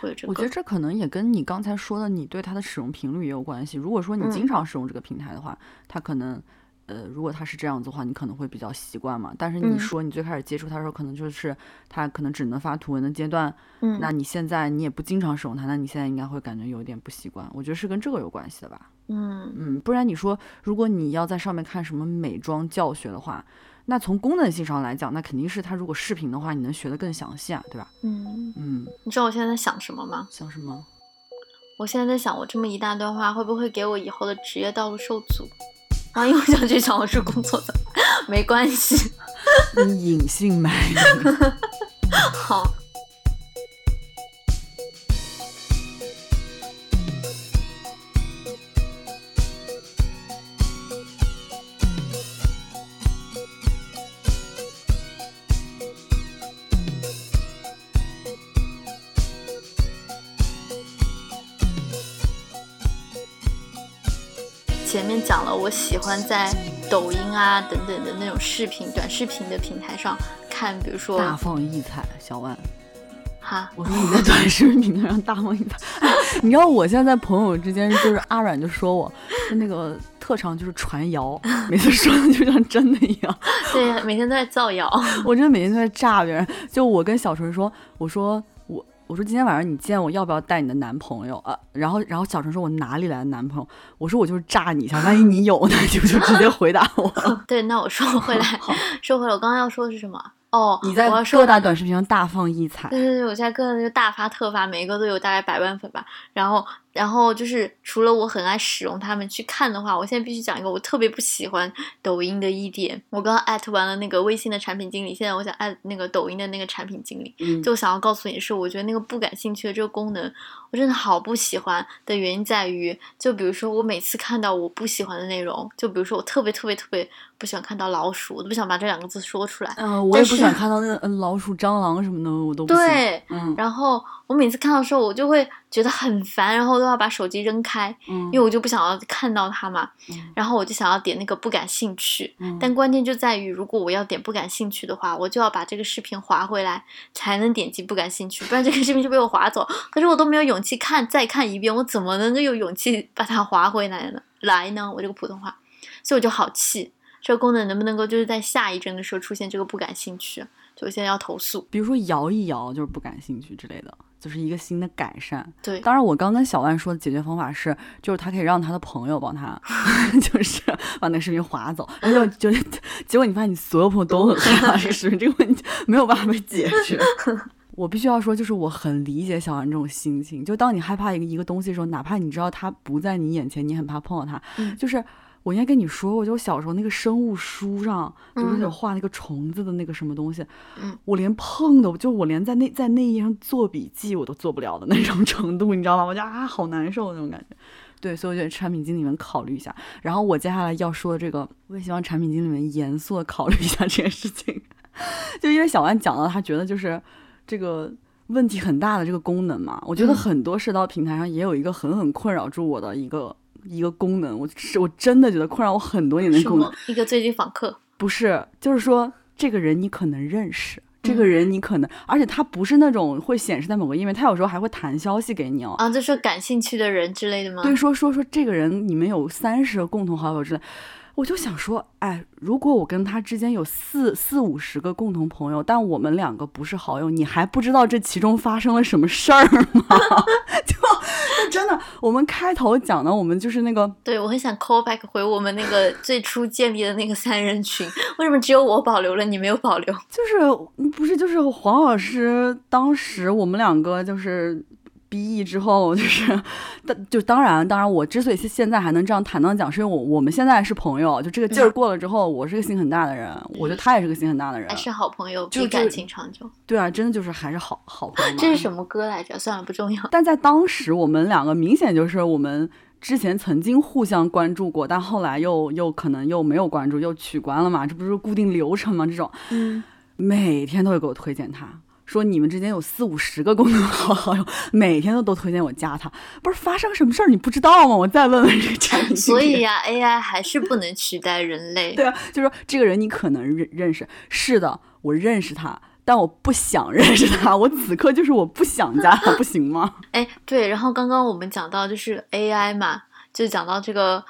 会有这个？我觉得这可能也跟你刚才说的你对它的使用频率也有关系。如果说你嗯经常使用这个平台的话，它可能。呃，如果他是这样子的话，你可能会比较习惯嘛。但是你嗯说你最开始接触他的时候，可能就是他可能只能发图文的阶段，嗯，那你现在你也不经常使用它，那你现在应该会感觉有点不习惯。我觉得是跟这个有关系的吧。嗯嗯，不然你说，如果你要在上面看什么美妆教学的话，那从功能性上来讲，那肯定是它如果视频的话，你能学得更详细啊，对吧？嗯，嗯，你知道我现在在想什么吗？想什么？我现在在想，我这么一大段话会不会给我以后的职业道路受阻？万一我想去小红书工作的，没关系。你隐姓埋名。好，我喜欢在抖音啊等等的那种视频、短视频的平台上看，比如说大放异彩，小万。哈，我说你在短视频平台上大放异彩，你知道我现在在朋友之间，就是阿软就说我说那个特长就是传谣，每次说的就像真的一样。对，每天都在造谣。我真的每天都在炸别人。就我跟小纯说，我说我我说今天晚上你见我要不要带你的男朋友啊？然后然后小陈说我哪里来的男朋友？我说我就是炸你一下，万一你有呢，你 就就直接回答我。对，那我说回来，说回来，我刚刚要说的是什么？哦，你在各大短视频上大放异彩对，对对，我现在各大就大发特发，每一个都有大概百万粉吧。然后，然后就是除了我很爱使用它们去看的话，我现在必须讲一个我特别不喜欢抖音的一点。我刚刚艾特完了那个微信的产品经理，现在我想艾那个抖音的那个产品经理。嗯就想要告诉你是，我觉得那个不感兴趣的这个功能，我真的好不喜欢的原因在于，就比如说我每次看到我不喜欢的内容，就比如说我特别特别特别不喜欢看到老鼠，我都不想把这两个字说出来。嗯、我也不想看到那个嗯老鼠、蟑螂什么的，我都不行。对，嗯，然后我每次看到的时候，我就会觉得很烦，然后都要把手机扔开，嗯因为我就不想要看到它嘛。嗯然后我就想要点那个不感兴趣，嗯但关键就在于，如果我要点不感兴趣的话，我就要把这个视频划回来，才能点击不感兴趣，不然这个视频就被我划走。可是我都没有勇气看再看一遍，我怎么能够有勇气把它划回来呢？来呢？我这个普通话，所以我就好气。这个功能能不能够就是在下一帧的时候出现这个不感兴趣？就我现在要投诉。比如说摇一摇就是不感兴趣之类的，就是一个新的改善。对，当然，我刚跟小万说的解决方法是，就是他可以让他的朋友帮他，就是把那个视频划走，然后就就结果你发现你所有朋友都很害怕这个视频，这个问题没有办法被解决。我必须要说，就是我很理解小万这种心情。就当你害怕一个一个东西的时候，哪怕你知道它不在你眼前，你很怕碰到它，嗯就是。我应该跟你说过，就我小时候那个生物书上，就是嗯有画那个虫子的那个什么东西，嗯我连碰都，就我连在那在那一页上做笔记我都做不了的那种 程度，你知道吗？我就啊，好难受那种感觉。对，所以我觉得产品经理们考虑一下。然后我接下来要说的这个，我也希望产品经理们严肃的考虑一下这件事情。就因为小万讲到，他觉得就是这个问题很大的这个功能嘛，我觉得嗯很多社交平台上也有一个狠狠困扰住我的一个一个功能，我是我真的觉得困扰我很多年的功能。一个最近访客，不是，就是说这个人你可能认识，这嗯个人你可能，而且他不是那种会显示在某个页面，他有时候还会弹消息给你哦。啊，就是感兴趣的人之类的吗？对，说说说这个人你们有三十个共同好友之类，我就想说，哎，如果我跟他之间有四四五十个共同朋友，但我们两个不是好友，你还不知道这其中发生了什么事儿吗？就就真的，我们开头讲的，我们就是那个 对，我很想 call back 回我们那个最初建立的那个三人群，为什么只有我保留了，你没有保留？就是嗯不是就是黄老师当时我们两个就是。毕业之后，就是，当就当然，当然，我之所以现现在还能这样坦荡讲，是因为我我们现在是朋友，就这个劲儿过了之后，我是个心很大的人，我觉得他也是个心很大的人还，是好朋友，就感情长久。对啊，真的就是还是好好朋友嘛。这是什么歌来着？算了，不重要。但在当时，我们两个明显就是我们之前曾经互相关注过，但后来又又可能又没有关注，又取关了嘛，这不是固定流程吗？这种嗯，每天都会给我推荐他。说你们之间有四五十个共同好好友，每天都都推荐我加他，不是发生什么事儿你不知道吗？我再问问这个产品。所以呀、a i 还是不能取代人类。对啊，就说这个人你可能认认识，是的，我认识他，但我不想认识他，我此刻就是我不想加他，不行吗？哎，对，然后刚刚我们讲到就是 AI 嘛，就讲到这个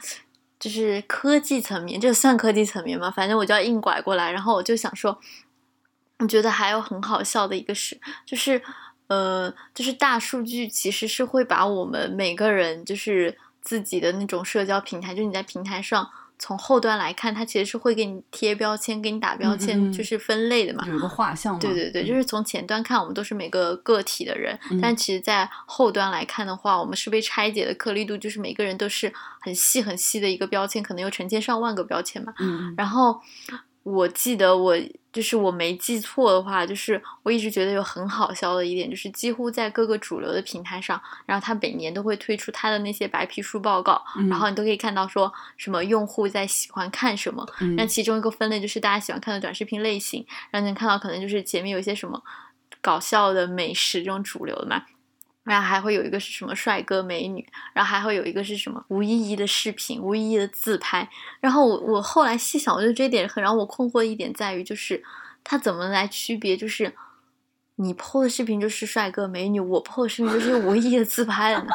就是科技层面，这算科技层面吗？反正我就要硬拐过来，然后我就想说，我觉得还有很好笑的一个事，就是呃，就是大数据其实是会把我们每个人就是自己的那种社交平台，就你在平台上。从后端来看，它其实是会给你贴标签、给你打标签，就是分类的嘛。有一个画像嘛，对对对，嗯就是从前端看，我们都是每个个体的人，嗯但其实，在后端来看的话，我们是被拆解的颗粒度，就是每个人都是很细很细的一个标签，可能有成千上万个标签嘛。嗯嗯然后我记得我就是我没记错的话，就是我一直觉得有很好笑的一点，就是几乎在各个主流的平台上，然后它每年都会推出它的那些白皮书报告，嗯然后你都可以看到说什么用户在喜欢看什么，嗯。那。其中一个分类就是大家喜欢看的短视频类型，然后你能看到可能就是前面有一些什么搞笑的美食这种主流的嘛，然后还会有一个是什么帅哥美女，然后还会有一个是什么无意义的视频、无意义的自拍。然后我我后来细想，我觉得这一点很让我困惑的一点在于，就是他怎么来区别，就是。你 PO 的视频就是帅哥美女，我 PO 的视频就是无意的自拍了呢。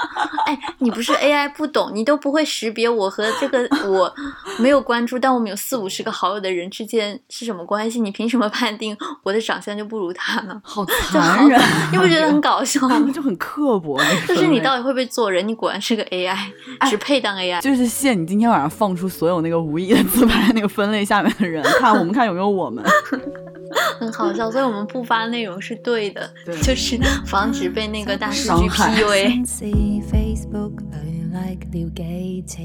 哎，你不是 AI 不懂，你都不会识别我和这个我没有关注，但我们有四五十个好友的人之间是什么关系？你凭什么判定我的长相就不如他呢？好残忍，你不觉得很搞笑 吗？就很刻薄，就是你到底会不会做人？你果然是个 AI，只配当 AI。就是谢你今天晚上放出所有那个无意的自拍那个分类下面的人，看我们看有没有我们。很好笑，所以我们不发内容是对的，对就是防止被那个大数据 PUA。Facebook 里 like 了幾次，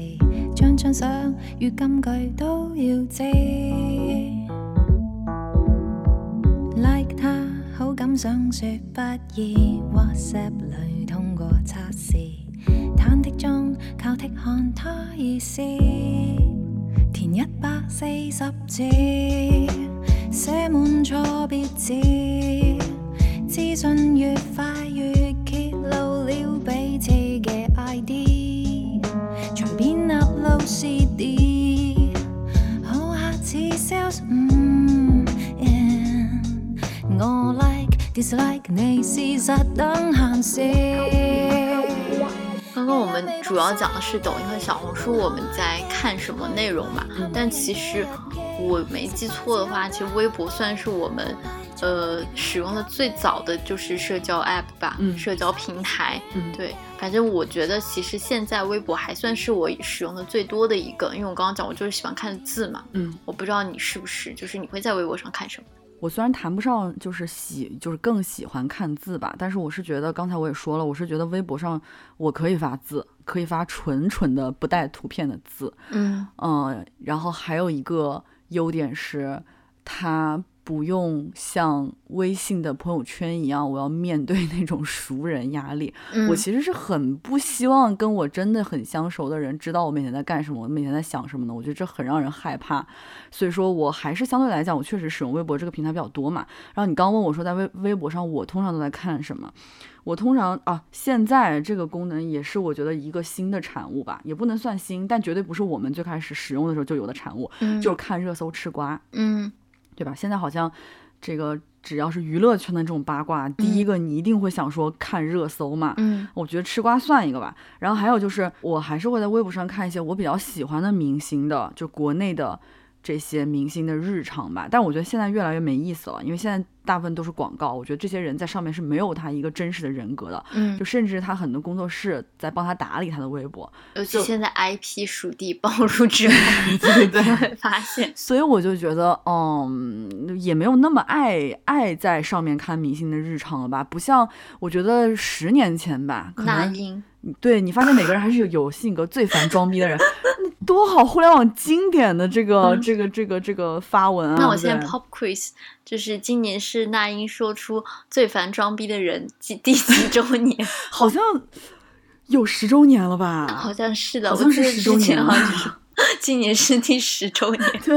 張張相與金句都要知。like 他好感想說不易，WhatsApp 裏通過測試，忐忑中靠剔看他意思，填一百四十字，寫滿錯別字。资讯越快越揭露了彼此嘅 ID，随便 upload d 好客似 sales，yeah, 我 like dislike 你事实等闲事。刚刚我们主要讲的是抖音和小红书，我们在看什么内容嘛？但其实我没记错的话，其实微博算是我们呃使用的最早的就是社交 app 吧，嗯社交平台。嗯对，反正我觉得其实现在微博还算是我使用的最多的一个，因为我刚刚讲我就是喜欢看字嘛，嗯，我不知道你是不是，就是你会在微博上看什么？我虽然谈不上就是喜，就是更喜欢看字吧，但是我是觉得，刚才我也说了，我是觉得微博上我可以发字，可以发纯纯的不带图片的字，嗯嗯，然后还有一个优点是，它不用像微信的朋友圈一样，我要面对那种熟人压力。嗯，我其实是很不希望跟我真的很相熟的人知道我每天在干什么，我每天在想什么呢。我觉得这很让人害怕，所以说我还是相对来讲，我确实使用微博这个平台比较多嘛。然后你刚问我说在微微博上我通常都在看什么，我通常啊，现在这个功能也是我觉得一个新的产物吧，也不能算新，但绝对不是我们最开始使用的时候就有的产物，嗯就是看热搜吃瓜。嗯对吧？现在好像这个只要是娱乐圈的这种八卦，第一个你一定会想说看热搜嘛。嗯我觉得吃瓜算一个吧。然后还有就是，我还是会在微博上看一些我比较喜欢的明星的，就国内的这些明星的日常吧。但我觉得现在越来越没意思了，因为现在大部分都是广告。我觉得这些人在上面是没有他一个真实的人格的，嗯就，甚至他很多工作室在帮他打理他的微博。尤其现在 IP 属地暴露之后，对对发现，所以我就觉得，嗯，也没有那么爱爱在上面看明星的日常了吧？不像我觉得十年前吧，可能那英。对你发现每个人还是有有性格最烦装逼的人，那多好！互联网经典的这个、嗯这个这个这个发文啊，那我现在 pop quiz 就是今年是那英说出最烦装逼的人几第几周年？好像有十周年了吧？好像是的，好像是我记得10周年好像是 今年是第十周年。对，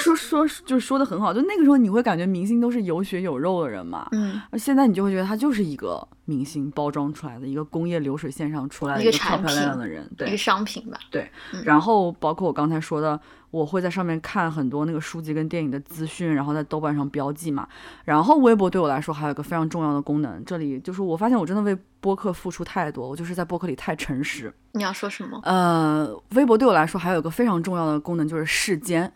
说说就是说的很好，就那个时候你会感觉明星都是有血有肉的人嘛，嗯，而现在你就会觉得他就是一个明星包装出来的一个工业流水线上出来的一个漂漂亮亮的人，对一个，商品吧。对嗯，然后包括我刚才说的，我会在上面看很多那个书籍跟电影的资讯，然后在豆瓣上标记嘛。然后微博对我来说还有一个非常重要的功能，这里就是我发现我真的为播客付出太多，我就是在播客里太诚实。你要说什么？呃，微博对我来说还有一个非常重要的功能就是世间，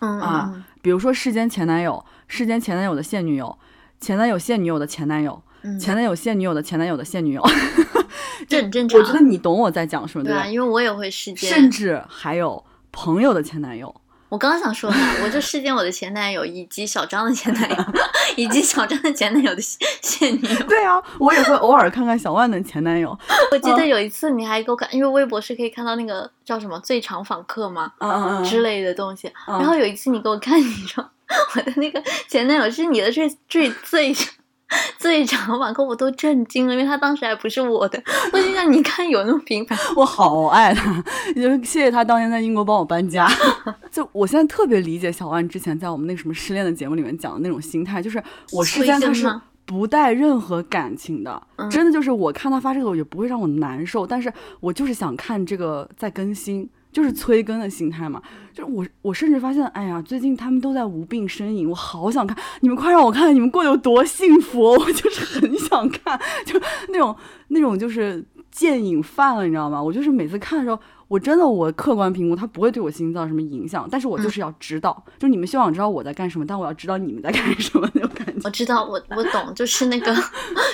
嗯啊嗯比如说世间前男友、世间前男友的现女友、前男友现女友的前男友、嗯，前男友现女友的前男友的现女友。这很正常。我觉得你懂我在讲什么，对吧？因为我也会世间。甚至还有朋友的前男友。我刚刚想说呢，我就世间我的前男友，以及小张的前男友，以及小张的前男友的现现女友。对啊，我也会偶尔看看小万的前男友。我记得有一次你还给我看，因为微博是可以看到那个叫什么最长访客嘛嗯之类的东西。嗯然后有一次你给我看，你说 我的那个前男友是你的最最最最长访客，我都震惊了，因为他当时还不是我的。我心想，你看有那么频繁？我好爱他，就谢谢他当年在英国帮我搬家。就我现在特别理解小万之前在我们那个什么失恋的节目里面讲的那种心态，就是我之间他是不带任何感情的，嗯真的就是我看他发这个我也不会让我难受，但是我就是想看这个在更新。就是催更的心态嘛，就是我，我甚至发现，哎呀，最近他们都在无病呻吟，我好想看，你们快让我看看你们过得有多幸福，我就是很想看，就那种那种就是见瘾犯了，你知道吗？我就是每次看的时候，我真的我客观评估，它不会对我心脏有什么影响，但是我就是要知道，就你们希望我知道我在干什么，但我要知道你们在干什么那种感觉。我知道，我我懂，就是那个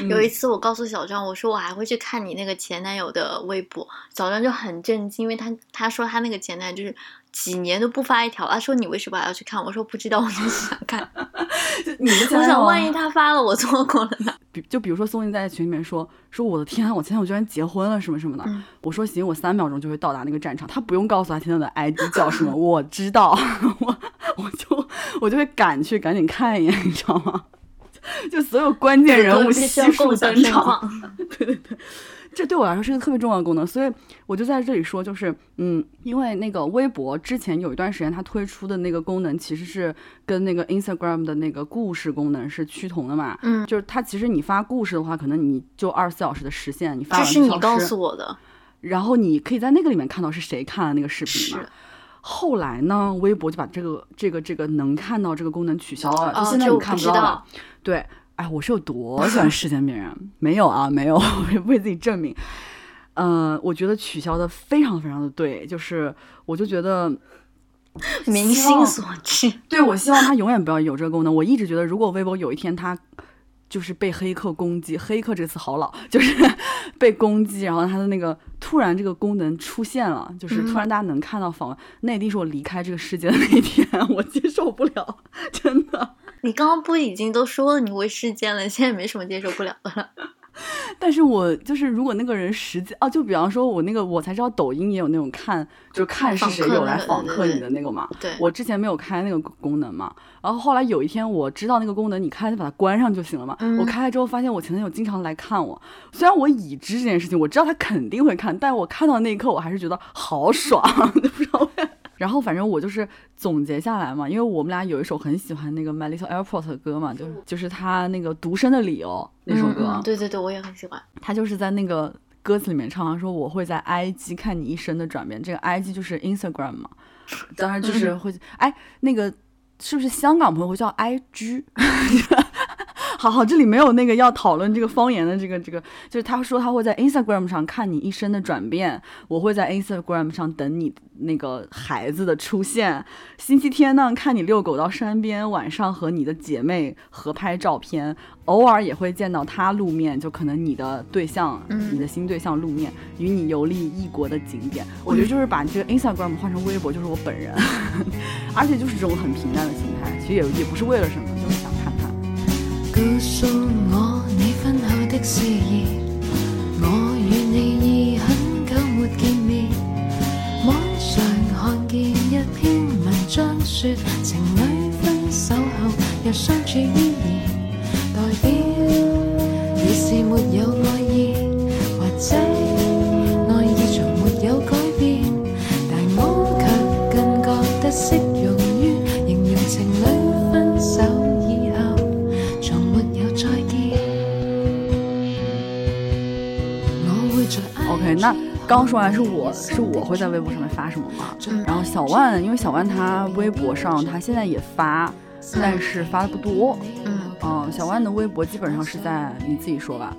嗯 有一次我告诉小张，我说我还会去看你那个前男友的微博，小张就很震惊，因为他他说他那个前男友就是几年都不发一条，他说你为什么还要去看？我说不知道，我就是想看，就你的我想万一他发了，我错过了呢？比就比如说宋宁在群里面说说我的天啊，我前天我居然结婚了什么什么的，嗯我说行，我三秒钟就会到达那个战场，他不用告诉他前男友的 ID 叫什么，我知道，我我就我就会赶去赶紧看一眼，你知道吗？就所有关键人物悉数登场，况。这对我来说是一个特别重要的功能，所以我就在这里说，就是嗯，因为那个微博之前有一段时间它推出的那个功能其实是跟那个 Instagram 的那个故事功能是趋同的嘛，嗯就是它其实你发故事的话，可能你就二十四小时的时限，你发这完就消是你告诉我的，然后你可以在那个里面看到是谁看了那个视频嘛是。后来呢，微博就把这个这个这个能看到这个功能取消了，哦就现在你就不知道看不到了。对，哎，我是有多喜欢世间名人？没有啊，没有，我为自己证明。嗯、我觉得取消的非常非常的对，就是我就觉得 民心所至。对，我希望他永远不要有这个功能。我一直觉得，如果微博有一天它就是被黑客攻击，黑客这个词好老，就是 被攻击，然后它的那个突然这个功能出现了，就是突然大家能看到访问，那一定是我离开这个世界的那一天，我接受不了，真的。你刚刚不已经都说了你为事件了，现在没什么接受不了的了。但是我就是，如果那个人实际哦，就比方说我那个，我才知道抖音也有那种看，就是看是谁有来访客你的那个嘛。对，我之前没有开那个功能嘛，然后后来有一天我知道那个功能，你开就把它关上就行了嘛。嗯我开了之后发现我前男友经常来看我，虽然我已知这件事情，我知道他肯定会看，但我看到那一刻我还是觉得好爽，就不知道为啥。然后反正我就是总结下来嘛，因为我们俩有一首很喜欢那个 My Little Airport 的歌嘛，就是就是他那个独身的理由那首歌，对对对，我也很喜欢。他就是在那个歌词里面唱说我会在 IG 看你一生的转变，这个 IG 就是 Instagram 嘛，当然就是会哎那个是不是香港朋友会叫 IG？好好，这里没有那个要讨论这个方言的这个这个，就是他说他会在 Instagram 上看你一生的转变，我会在 Instagram 上等你那个孩子的出现。星期天呢，看你遛狗到山边，晚上和你的姐妹合拍照片，偶尔也会见到他露面，就可能你的对象，嗯你的新对象露面，与你游历异国的景点。我觉得就是把这个 Instagram 换成微博，就是我本人，而且就是这种很平淡的心态，其实也也不是为了什么，就是想。告诉我你婚後的事宜，我与你已很久没见面。网上看见一篇文章说，情侣分手后又相处依然，代表已是没有爱意，或者爱意从没有改变。但我却更觉得適那刚说完是我是我会在微博上面发什么嘛？嗯然后小万，因为小万他微博上他现在也发，但是发的不多。嗯，嗯，小万的微博基本上是在你自己说吧。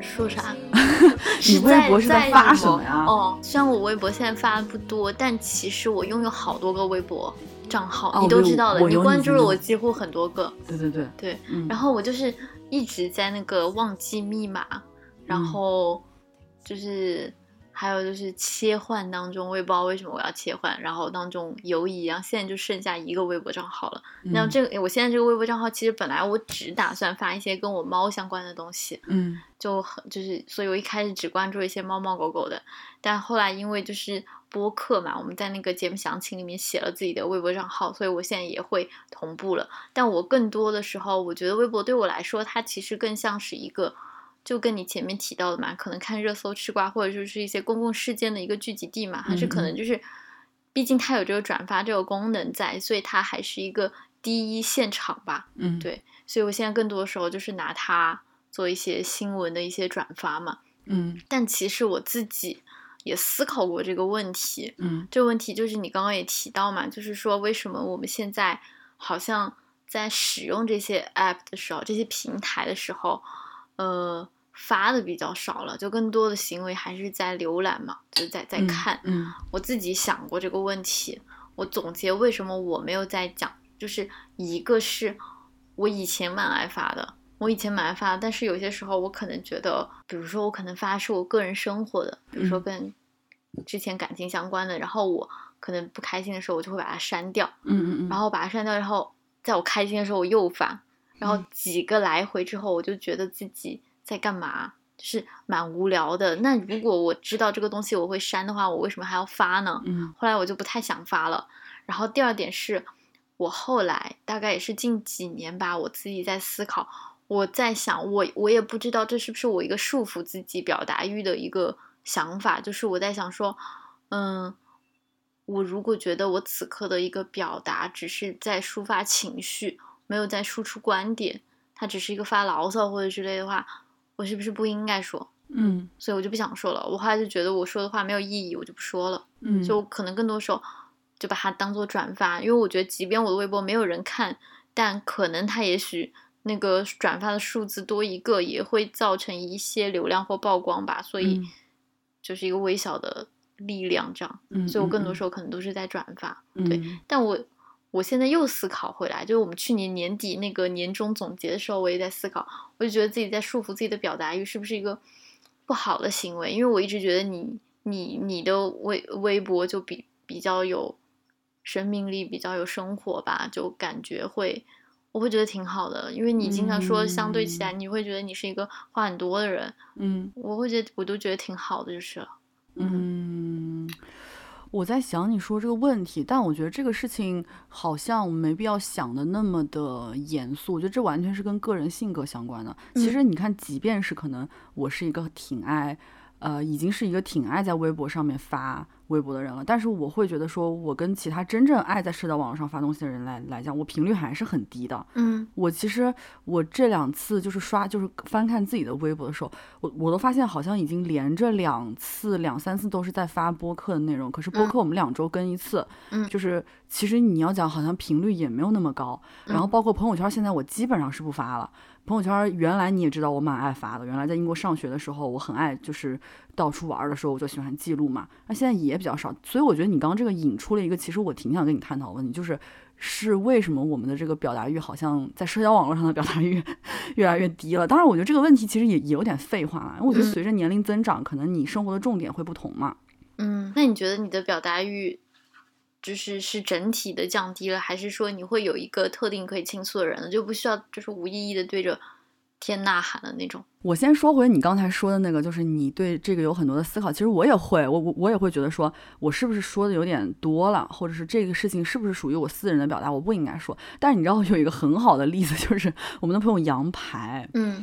说啥？你微博是在发什么呀？哦，虽然我微博现在发的不多，但其实我拥有好多个微博账号，哦你都知道的，你关注了我几乎很多个。对对对，对，嗯，然后我就是一直在那个忘记密码，然嗯后就是还有就是切换当中，我也不知道为什么我要切换，然后当中游移，然后现在就剩下一个微博账号了。那嗯这个我现在这个微博账号，其实本来我只打算发一些跟我猫相关的东西，嗯就很就是，所以我一开始只关注一些猫猫狗狗的，但后来因为就是播客嘛，我们在那个节目详情里面写了自己的微博账号，所以我现在也会同步了。但我更多的时候，我觉得微博对我来说，它其实更像是一个，就跟你前面提到的嘛，可能看热搜吃瓜，或者就是一些公共事件的一个聚集地嘛，还是可能就是，毕竟它有这个转发这个功能在，所以它还是一个第一现场吧。嗯，对所以我现在更多的时候就是拿它做一些新闻的一些转发嘛。嗯但其实我自己也思考过这个问题，嗯这个问题就是你刚刚也提到嘛，就是说为什么我们现在好像在使用这些 app 的时候，这些平台的时候，呃，发的比较少了，就更多的行为还是在浏览嘛，就在在嗯看。嗯我自己想过这个问题，我总结为什么我没有在讲，就是一个是我以前蛮爱发的，我以前蛮爱发，但是有些时候我可能觉得，比如说我可能发的是我个人生活的，比如说嗯跟之前感情相关的，然后我可能不开心的时候，我就会把它删掉，嗯嗯，然后把它删掉，然后在我开心的时候我又发，然后嗯几个来回之后，我就觉得自己在干嘛，就是蛮无聊的。那如果我知道这个东西我会删的话，我为什么还要发呢？嗯后来我就不太想发了。然后第二点是，我后来大概也是近几年吧，我自己在思考，我在想，我我也不知道这是不是我一个束缚自己表达欲的一个想法，就是我在想说，嗯，我如果觉得我此刻的一个表达只是在抒发情绪，没有在输出观点，他只是一个发牢骚或者之类的话，我是不是不应该说？嗯所以我就不想说了。我后来就觉得我说的话没有意义，我就不说了。嗯，就可能更多时候就把它当做转发，因为我觉得即便我的微博没有人看，但可能他也许那个转发的数字多一个，也会造成一些流量或曝光吧，所以嗯就是一个微小的力量这样。嗯，所以我更多嗯时候可能都是在转发。嗯对但我我现在又思考回来，就是我们去年年底那个年终总结的时候，我也在思考，我就觉得自己在束缚自己的表达欲是不是一个不好的行为？因为我一直觉得你你你的微微博就比比较有生命力，比较有生活吧，就感觉会。我会觉得挺好的，因为你经常说相对起来，你会觉得你是一个话很多的人，嗯我会觉得我都觉得挺好的，就是了。嗯，我在想你说这个问题，但我觉得这个事情好像没必要想的那么的严肃，我觉得这完全是跟个人性格相关的。其嗯实你看，即便是可能我是一个挺爱。呃，已经是一个挺爱在微博上面发微博的人了，但是我会觉得说，我跟其他真正爱在社交网络上发东西的人来来讲，我频率还是很低的。嗯。我其实我这两次就是刷就是翻看自己的微博的时候，我我都发现好像已经连着两次两三次都是在发播客的内容，可是播客我们两周更一次，嗯。就是其实你要讲好像频率也没有那么高，然后包括朋友圈现在我基本上是不发了。朋友圈原来你也知道我蛮爱发的，原来在英国上学的时候，我很爱就是到处玩的时候我就喜欢记录嘛，那现在也比较少，所以我觉得你刚刚这个引出了一个其实我挺想跟你探讨的问题，就是是为什么我们的这个表达欲好像在社交网络上的表达欲 越来越低了？当然，我觉得这个问题其实也也有点废话了，因为我觉得嗯随着年龄增长，可能你生活的重点会不同嘛。嗯，那你觉得你的表达欲就是是整体的降低了，还是说你会有一个特定可以倾诉的人了，就不需要就是无意义的对着天呐喊的那种？我先说回你刚才说的那个，就是你对这个有很多的思考。其实我也会，我我我也会觉得说，我是不是说的有点多了，或者是这个事情是不是属于我私人的表达，我不应该说。但是你知道有一个很好的例子，就是我们的朋友杨排，嗯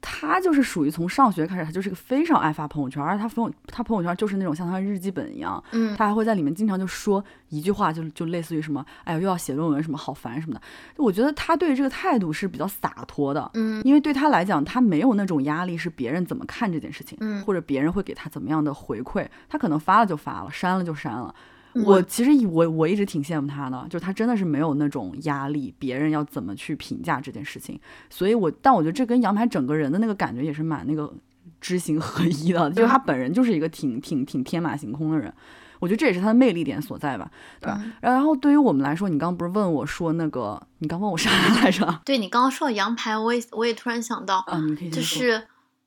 他就是属于从上学开始，他就是个非常爱发朋友圈，而且他朋友他朋友圈就是那种像他的日记本一样，嗯他还会在里面经常就说一句话，就就类似于什么，哎呀又要写论文什么，好烦什么的。我觉得他对这个态度是比较洒脱的，嗯因为对他来讲，他没有那种压力是别人怎么看这件事情，嗯或者别人会给他怎么样的回馈，他可能发了就发了，删了就删了。我我其实以我我一直挺羡慕他的，就他真的是没有那种压力，别人要怎么去评价这件事情。所以我但我觉得这跟杨排整个人的那个感觉也是蛮那个知行合一的，就是他本人就是一个挺挺挺天马行空的人。我觉得这也是他的魅力点所在吧，对吧？嗯然后对于我们来说，你刚刚不是问我说那个，你刚问我啥来着？对你刚刚说到羊排，我也我也突然想到，嗯，你可以先就是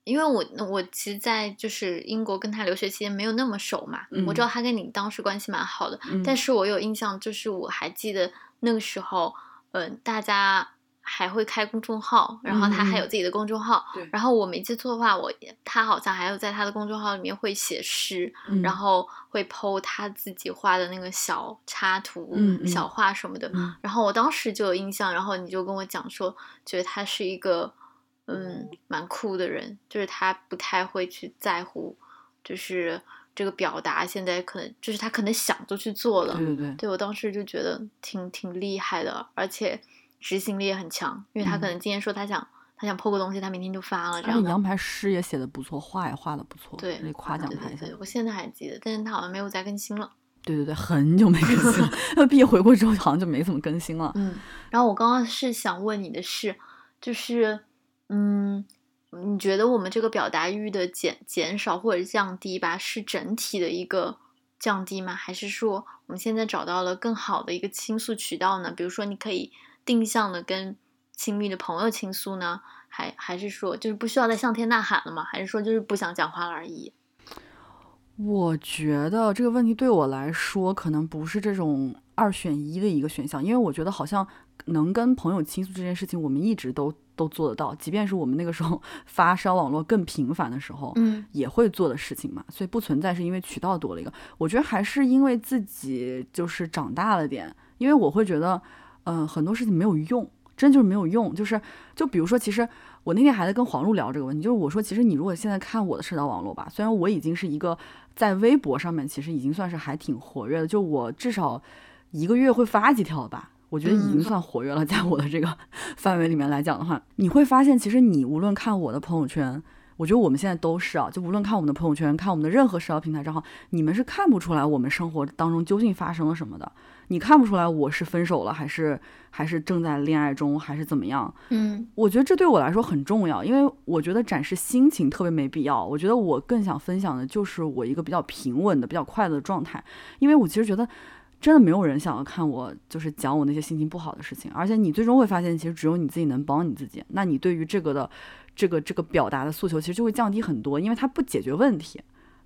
因为我我其实，在就是英国跟他留学期间没有那么熟嘛，我知道他跟你当时关系蛮好的，嗯。但是我有印象，就是我还记得那个时候，嗯、大家还会开公众号，然后他还有自己的公众号，嗯然后我没记错的话，我他好像还有在他的公众号里面会写诗，嗯。然后会 PO 他自己画的那个小插图、小画什么的，嗯。然后我当时就有印象，然后你就跟我讲说，觉得他是一个嗯蛮酷的人，就是他不太会去在乎，就是这个表达，现在可能就是他可能想就去做了。对对对，对我当时就觉得挺挺厉害的，而且执行力也很强，因为他可嗯能今天说他想、他想 PO 个东西，他明天就发了这样的。而且羊排诗也写的不错，画也画的不错，对，那夸奖他一下。我现在还记得，但是他好像没有再更新了。对对对，很久没更新了，他毕业回国之后好像就没怎么更新了。嗯，然后我刚刚是想问你的是，就是，嗯，你觉得我们这个表达欲的减减少或者降低吧，是整体的一个降低吗？还是说我们现在找到了更好的一个倾诉渠道呢？比如说，你可以定向的跟亲密的朋友倾诉呢，还还是说就是不需要再向天呐喊了吗？还是说就是不想讲话了而已？我觉得这个问题对我来说，可能不是这种二选一的一个选项，因为我觉得好像能跟朋友倾诉这件事情，我们一直都都做得到，即便是我们那个时候 发烧网络更频繁的时候，嗯也会做的事情嘛，所以不存在是因为渠道多了一个，我觉得还是因为自己就是长大了点，因为我会觉得，嗯、很多事情没有用，真就是没有用，就是就比如说，其实我那天还在跟黄璐聊这个问题，就是我说，其实你如果现在看我的社交网络吧，虽然我已经是一个在微博上面其实已经算是还挺活跃的，就我至少一个月会发几条吧。我觉得已经嗯算活跃了，在我的这个 范围里面来讲的话，你会发现，其实你无论看我的朋友圈，我觉得我们现在都是啊，就无论看我们的朋友圈，看我们的任何社交平台账号，你们是看不出来我们生活当中究竟发生了什么的。你看不出来我是分手了，还是还是正在恋爱中，还是怎么样？嗯我觉得这对我来说很重要，因为我觉得展示心情特别没必要。我觉得我更想分享的就是我一个比较平稳的、比较快乐的状态，因为我其实觉得。真的没有人想要看我，就是讲我那些心情不好的事情，而且你最终会发现，其实只有你自己能帮你自己。那你对于这个的，这个这个表达的诉求，其实就会降低很多，因为它不解决问题。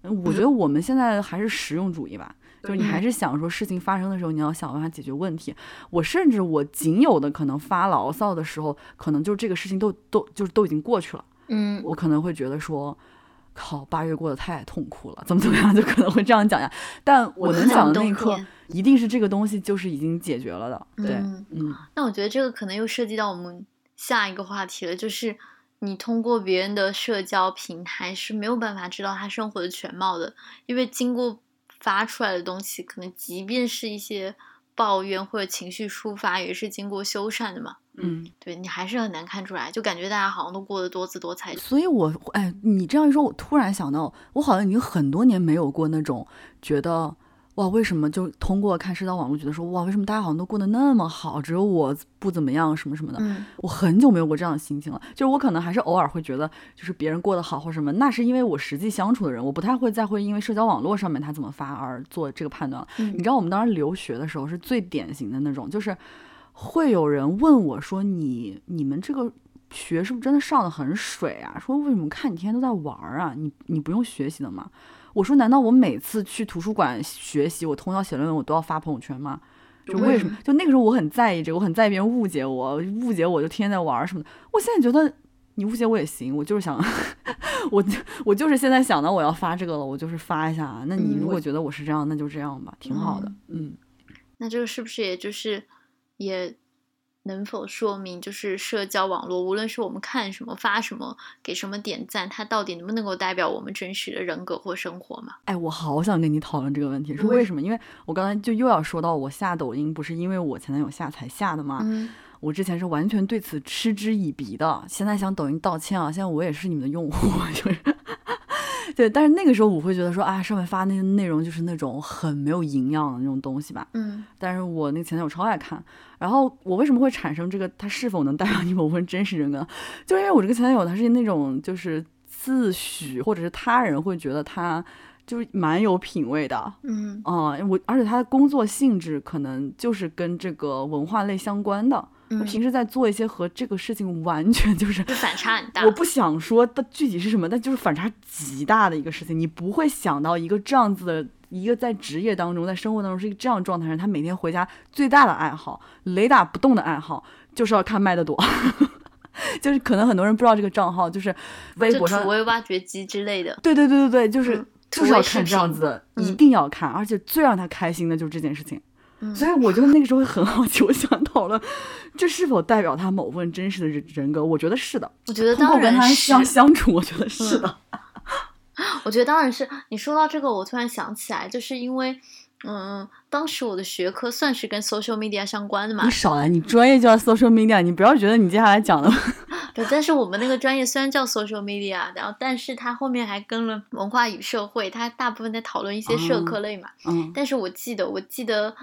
嗯我觉得我们现在还是实用主义吧，就是你还是想说事情发生的时候，你要想办法解决问题。我甚至我仅有的可能发牢骚的时候，可能就是这个事情都都就是都已经过去了，嗯我可能会觉得说。靠，八月过得太痛苦了，怎么怎么样，就可能会这样讲呀。但我能想的那一刻，一定是这个东西就是已经解决了的。对，嗯嗯那我觉得这个可能又涉及到我们下一个话题了，就是你通过别人的社交平台是没有办法知道他生活的全貌的，因为经过发出来的东西，可能即便是一些抱怨或者情绪抒发，也是经过修缮的嘛。嗯，对你还是很难看出来，就感觉大家好像都过得多姿多彩。所以我哎，你这样一说，我突然想到，我好像已经很多年没有过那种觉得哇，为什么就通过看社交网络觉得说哇，为什么大家好像都过得那么好，只有我不怎么样什么什么的。嗯我很久没有过这样的心情了，就是我可能还是偶尔会觉得，就是别人过得好或什么，那是因为我实际相处的人，我不太会再会因为社交网络上面他怎么发而做这个判断了。嗯你知道我们当时留学的时候是最典型的那种，就是会有人问我说你你们这个学是不是真的上的很水啊？说为什么看你天天都在玩儿啊？你你不用学习的吗？我说难道我每次去图书馆学习，我通宵写论文，我都要发朋友圈吗？就为什么？就那个时候我很在意这个，我很在意别人误解我，误解我就天天在玩儿什么的。我现在觉得你误解我也行，我就是想，我就我就是现在想到我要发这个了，我就是发一下。那你嗯如果觉得我是这样，那就这样吧，挺好的。嗯，那这个是不是也就是也能否说明，就是社交网络，无论是我们看什么、发什么、给什么点赞，它到底能不能够代表我们真实的人格或生活嘛？哎，我好想跟你讨论这个问题，是为什么？因为我刚才就又要说到我下抖音，不是因为我前男友下才下的吗？嗯我之前是完全对此嗤之以鼻的，现在向抖音道歉啊！现在我也是你们的用户，就是对，但是那个时候我会觉得说啊，上面发那些内容就是那种很没有营养的那种东西吧。嗯但是我那个前男友超爱看，然后我为什么会产生这个他是否能代表你某部分真实人格呢？就是因为我这个前男友他是那种就是自诩或者是他人会觉得他就是蛮有品位的，嗯啊、我而且他的工作性质可能就是跟这个文化类相关的，平时在做一些和这个事情完全就是 就反差很大。我不想说的具体是什么，但就是反差极大的一个事情，你不会想到一个这样子的。一个在职业当中，在生活当中是一个这样状态的人，他每天回家最大的爱好，雷打不动的爱好，就是要看麦的朵。就是可能很多人不知道这个账号，就是微博上土味挖掘机之类的。对对对对对，就是、嗯就是要看这样子的，嗯一定要看，而且最让他开心的就是这件事情。嗯所以我就那个时候很好奇，我想讨论 这是否代表他某部分真实的人人格？我觉得是的。我觉得通过跟他当然是，相相处，我觉得是的。我觉得当然是。你说到这个，我突然想起来，就是因为，嗯，当时我的学科算是跟 social media 相关的嘛你，少来，你专业叫 social media，你不要觉得你接下来讲的 对，但是我们那个专业虽然叫 social media，然后但是它后面还跟了文化与社会，它大部分在讨论一些社科类嘛。嗯但是我记得，我记得，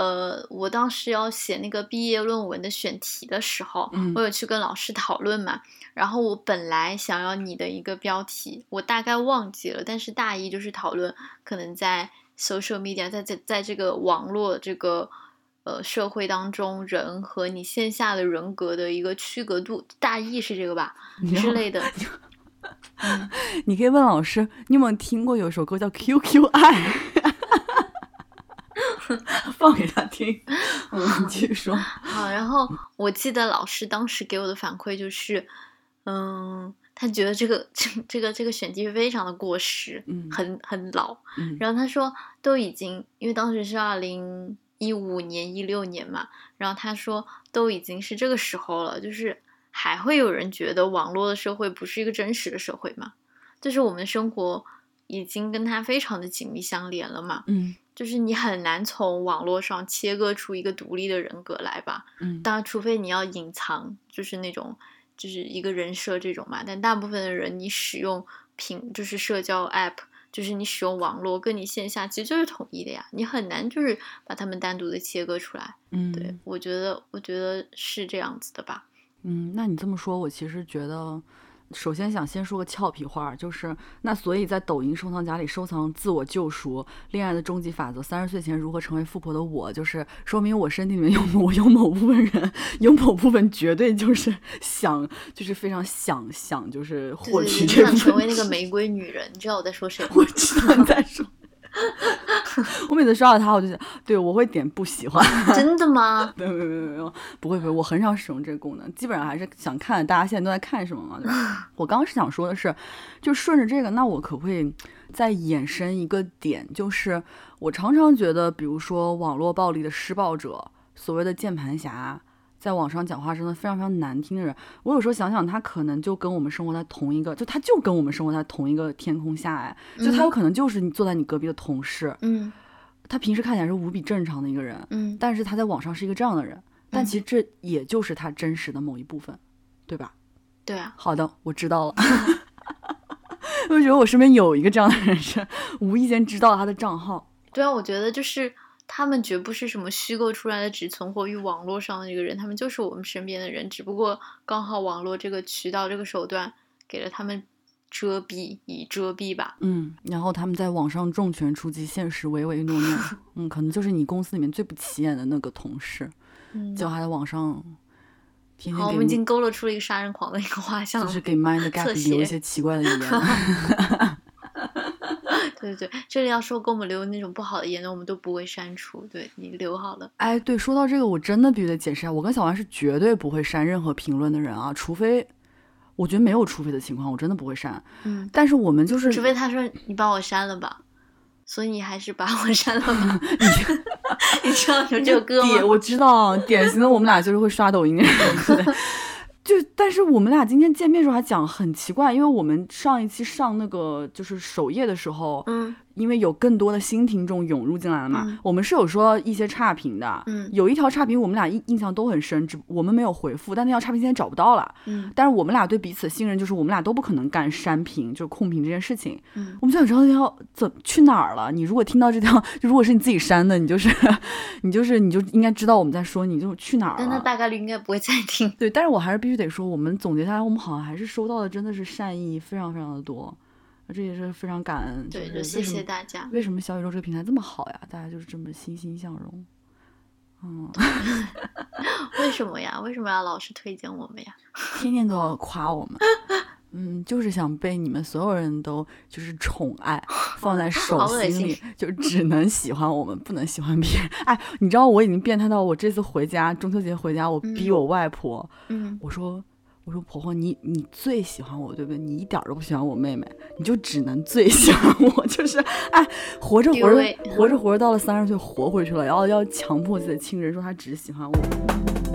呃，我当时要写那个毕业论文的选题的时候，嗯我有去跟老师讨论嘛。然后我本来想要你的一个标题，我大概忘记了，但是大意就是讨论可能在 social media，在在在这个网络这个呃社会当中，人和你线下的人格的一个区隔度，大意是这个吧之类的。你可以问老师，你有没有听过有首歌叫《QQ 爱》？放给他听。嗯，你继续说。好，然后我记得老师当时给我的反馈就是，嗯，他觉得这个这 这个这个选题非常的过时，嗯很很老。嗯然后他说都已经，因为当时是二零一五年、一六年嘛，然后他说都已经是这个时候了，就是还会有人觉得网络的社会不是一个真实的社会嘛？就是我们生活已经跟他非常的紧密相连了嘛，嗯就是你很难从网络上切割出一个独立的人格来吧。嗯当然，除非你要隐藏，就是那种就是一个人设这种嘛。但大部分的人，你使用平就是社交 app，就是你使用网络，跟你线下其实就是统一的呀，你很难就是把他们单独的切割出来。嗯，对，我觉得，我觉得是这样子的吧。嗯，那你这么说，我其实觉得，首先想先说个俏皮话，就是那所以在抖音收藏夹里收藏自我救赎、恋爱的终极法则、三十岁前如何成为富婆的我，就是说明我身体里面有某 有某部分人，有某部分绝对就是想，就是非常想想，就是获对取这成为那个玫瑰女人，你知道我在说谁吗？我知道你在说。我每次刷到他，我就想，对我会点不喜欢。真的吗？没有没有没有没有，不会不会，我很少使用这个功能，基本上还是想看大家现在都在看什么嘛。我刚刚是想说的是，就顺着这个，那我可不可以再衍生一个点，就是我常常觉得，比如说网络暴力的施暴者，所谓的键盘侠。在网上讲话真的非常非常难听的人，我有时候想想，他可能就跟我们生活在同一个，就他就跟我们生活在同一个天空下，哎，就他有可能就是你坐在你隔壁的同事，嗯他平时看起来是无比正常的一个人，嗯，但是他在网上是一个这样的人，但嗯其实这也就是他真实的某一部分，对吧？对啊，好的，我知道了。我觉得我身边有一个这样的人，是无意间知道他的账号。对啊，我觉得就是他们绝不是什么虚构出来的，只存活于网络上的一个人，他们就是我们身边的人，只不过刚好网络这个渠道、这个手段给了他们遮蔽，以遮蔽吧。嗯，然后他们在网上重拳出击，现实唯唯诺诺。嗯，可能就是你公司里面最不起眼的那个同事，嗯，就还在网上天好，我们已经勾勒出了一个杀人狂的一个画像。就是给 Mind 侧 Gap 留一些奇怪的语言。对对对，这里要说给我们留那种不好的言论，我们都不会删除。对你留好了。哎，对，说到这个，我真的必须得解释一下，我跟小丸是绝对不会删任何评论的人啊，除非我觉得没有除非的情况，我真的不会删。嗯，但是我们就是，除非他说你把我删了吧，所以你还是把我删了吧。你知道有这首歌，吗？我知道，典型的我们俩就是会刷抖音的人，对。就但是我们俩今天见面的时候还讲很奇怪，因为我们上一期上那个就是首页的时候，嗯。因为有更多的新听众涌入进来了嘛，嗯我们是有说一些差评的，嗯有一条差评我们俩印印象都很深，只我们没有回复，但那条差评现在找不到了。嗯但是我们俩对彼此的信任，就是我们俩都不可能干删评，就是控评这件事情。嗯我们就想知道那条怎去哪儿了。你如果听到这条，就 如果是你自己删的，你就是 你就是你就应该知道我们在说你，就去哪儿但那。大概率应该不会再听。对，但是我还是必须得说，我们总结下来，我们好像还是收到的真的是善意非常非常的多，这也是非常感恩。对，就就是谢谢大家。为什么小宇宙这个平台这么好呀？大家就是这么欣欣向荣。嗯，为什么呀？为什么要老是推荐我们呀？天天都要夸我们。嗯，就是想被你们所有人都就是宠爱，放在手心心里，就只能喜欢我们，不能喜欢别人。哎，你知道我已经变态到我这次回家，中秋节回家，我逼嗯我外婆，嗯，我说我说婆婆，你你最喜欢我对不对？你一点儿都不喜欢我妹妹，你就只能最喜欢我，就是哎，活着活着活着活着到了三十岁活回去了，然后要强迫自己的亲人说他只喜欢我。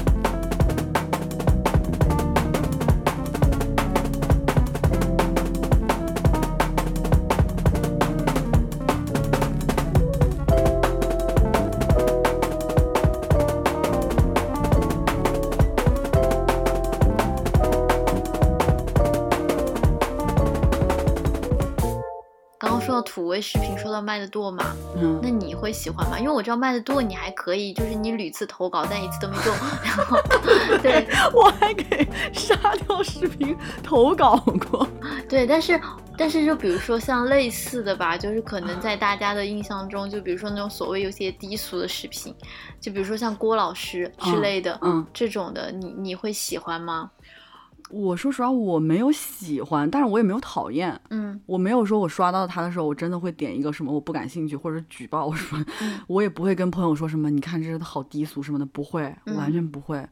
刚说到土味视频，说到麦的多嘛，嗯那你会喜欢吗？因为我知道麦的多你还可以，就是你屡次投稿，但一次都没中。然后，对我还给沙雕视频投稿过。对，但是但是就比如说像类似的吧，就是可能在大家的印象中，就比如说那种所谓有些低俗的视频，就比如说像郭老师之类的，嗯，这种的，你你会喜欢吗？我说实话，我没有喜欢，但是我也没有讨厌。嗯我没有说我刷到他的时候，我真的会点一个什么我不感兴趣或者举报什么，嗯我也不会跟朋友说什么，你看这好低俗什么的，不会，嗯完全不会。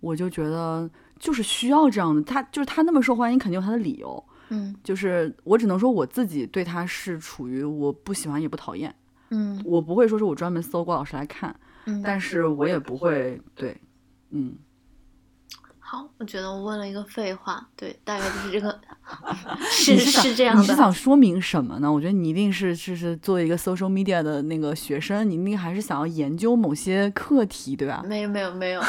我就觉得就是需要这样的，他就是他那么受欢迎，肯定有他的理由。嗯就是我只能说我自己对他是处于我不喜欢也不讨厌，嗯我不会说是我专门搜郭老师来看，嗯，但是我也不会对，嗯，好，我觉得我问了一个废话，对，大概就是这个，是是这样你是想。说明什么呢？我觉得你一定是就是作为一个 social media 的那个学生，你一定还是想要研究某些课题，对吧？没有没有没有，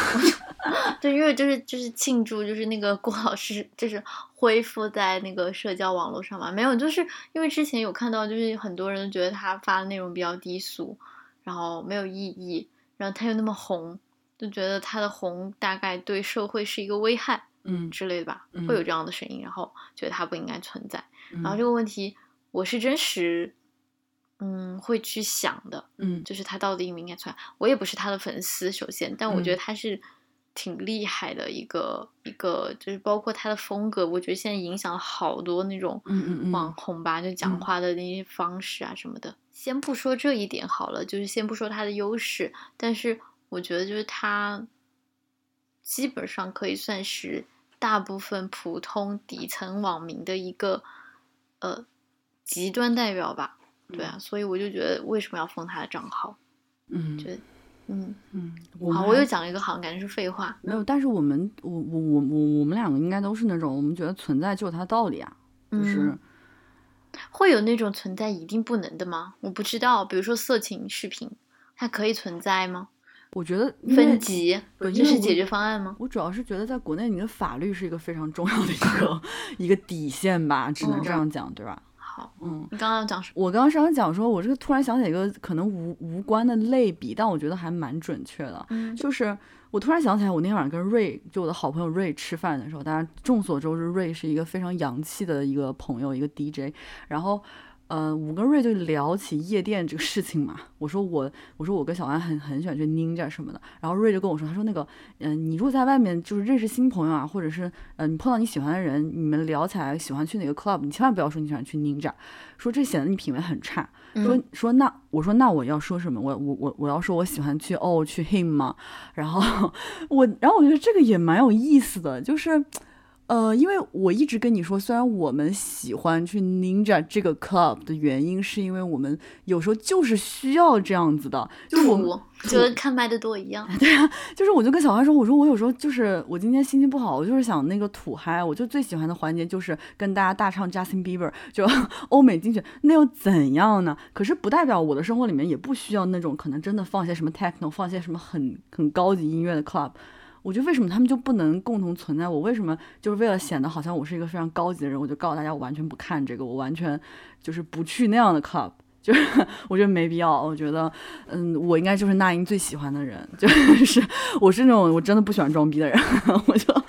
对，因为就是就是庆祝，就是那个郭老师就是恢复在那个社交网络上嘛，没有，就是因为之前有看到，就是很多人觉得他发的内容比较低俗，然后没有意义，然后他又那么红，就觉得他的红大概对社会是一个危害嗯之类的吧，嗯会有这样的声音，然后觉得他不应该存在。嗯然后这个问题我是真实，嗯，会去想的，嗯就是他到底应不应该存在。我也不是他的粉丝，首先，但我觉得嗯他是挺厉害的一个、一个，就是包括他的风格，我觉得现在影响了好多那种嗯嗯嗯网红吧，就讲嗯话的那些方式啊什么的。先不说这一点好了，就是先不说他的优势，但是我觉得就是他基本上可以算是大部分普通底层网民的一个呃极端代表吧。对啊，所以我就觉得为什么要封他的账号？嗯觉得嗯，嗯，好，我又讲了一个好像感觉是废话。没有，但是我们我我我我我们两个应该都是那种，我们觉得存在就有它的道理啊，就是嗯会有那种存在一定不能的吗？我不知道，比如说色情视频，它可以存在吗？我觉得分级，这是解决方案吗？我主要是觉得在国内，你的法律是一个非常重要的一个 一个底线吧，只能嗯这样讲，对吧？好，嗯，你刚刚要讲什么？我刚刚想讲说，我这个突然想起一个可能无无关的类比，但我觉得还蛮准确的。嗯就是我突然想起来，我那天晚上跟瑞，就我的好朋友瑞吃饭的时候，大家众所周知，瑞是一个非常洋气的一个朋友，一个 DJ。然后，呃，我跟瑞就聊起夜店这个事情嘛。我说我，我说我跟小安很很喜欢去 Ninja 什么的。然后瑞就跟我说，他说那个，嗯、你如果在外面就是认识新朋友啊，或者是呃你碰到你喜欢的人，你们聊起来喜欢去哪个 club，你千万不要说你喜欢去 Ninja，说这显得你品味很差。说嗯说那我说那我要说什么？我我我我要说我喜欢去哦去 him 吗？然后 我然后我觉得这个也蛮有意思的，就是。呃，因为我一直跟你说，虽然我们喜欢去 Ninja 这个 club 的原因，是因为我们有时候就是需要这样子的，就是我们土就跟看麦的多一样。对啊就是我就跟小花说，我说我有时候就是我今天心情不好，我就是想那个土嗨，我就最喜欢的环节就是跟大家大唱 Justin Bieber，就欧美金曲，那又怎样呢？可是不代表我的生活里面也不需要那种可能真的放些什么 techno，放些什么很很高级音乐的 club。我觉得为什么他们就不能共同存在？我为什么就是为了显得好像我是一个非常高级的人，我就告诉大家我完全不看这个，我完全就是不去那样的 club。就是 我觉得没必要，我觉得，嗯，我应该就是那英最喜欢的人，就是我是那种我真的不喜欢装逼的人，我就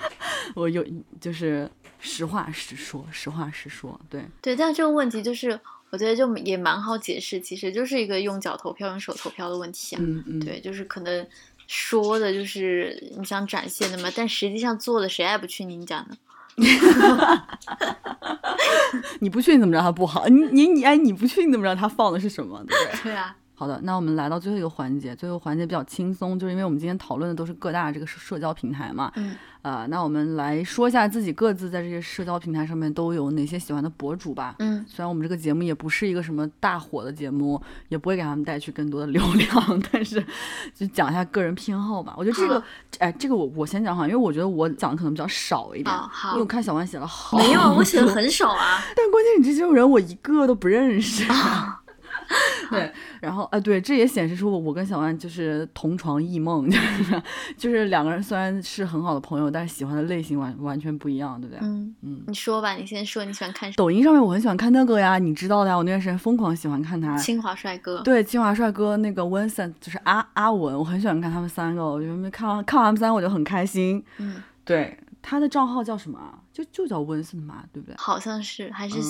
我有就是实话实说，实话实说，对，对，但这个问题就是，我觉得就也蛮好解释，其实就是一个用脚投票、用手投票的问题啊。嗯嗯，对，就是可能说的就是你想展现的嘛，但实际上做的谁爱不去您家呢？你不去你怎么知道它不好？你你你哎，你不去你怎么知道它放的是什么？对不对？对啊，好的，那我们来到最后一个环节，最后环节比较轻松，就是因为我们今天讨论的都是各大这个社社交平台嘛，嗯，呃，那我们来说一下自己各自在这些社交平台上面都有哪些喜欢的博主吧。嗯，虽然我们这个节目也不是一个什么大火的节目，也不会给他们带去更多的流量，但是就讲一下个人偏好吧。我觉得这个，哎，这个我我先讲哈，因为我觉得我讲的可能比较少一点，哦好因为我看小万写了好没有啊，我写的很少啊。但关键你这些人我一个都不认识。对，然后啊，对，这也显示出我我跟小万就是同床异梦，就是就是两个人虽然是很好的朋友，但是喜欢的类型完完全不一样，对不对？嗯，嗯。你说吧，你先说你喜欢看什么？抖音上面我很喜欢看那个呀，你知道的呀，我那段时间疯狂喜欢看他。清华帅哥。对，清华帅哥那个 Vincent 就是阿阿文，我很喜欢看他们三个，我觉得看完看完他们三个我就很开心。嗯，对，他的账号叫什么啊？就就叫 Vincent 嘛，对不对？好像是还是嗯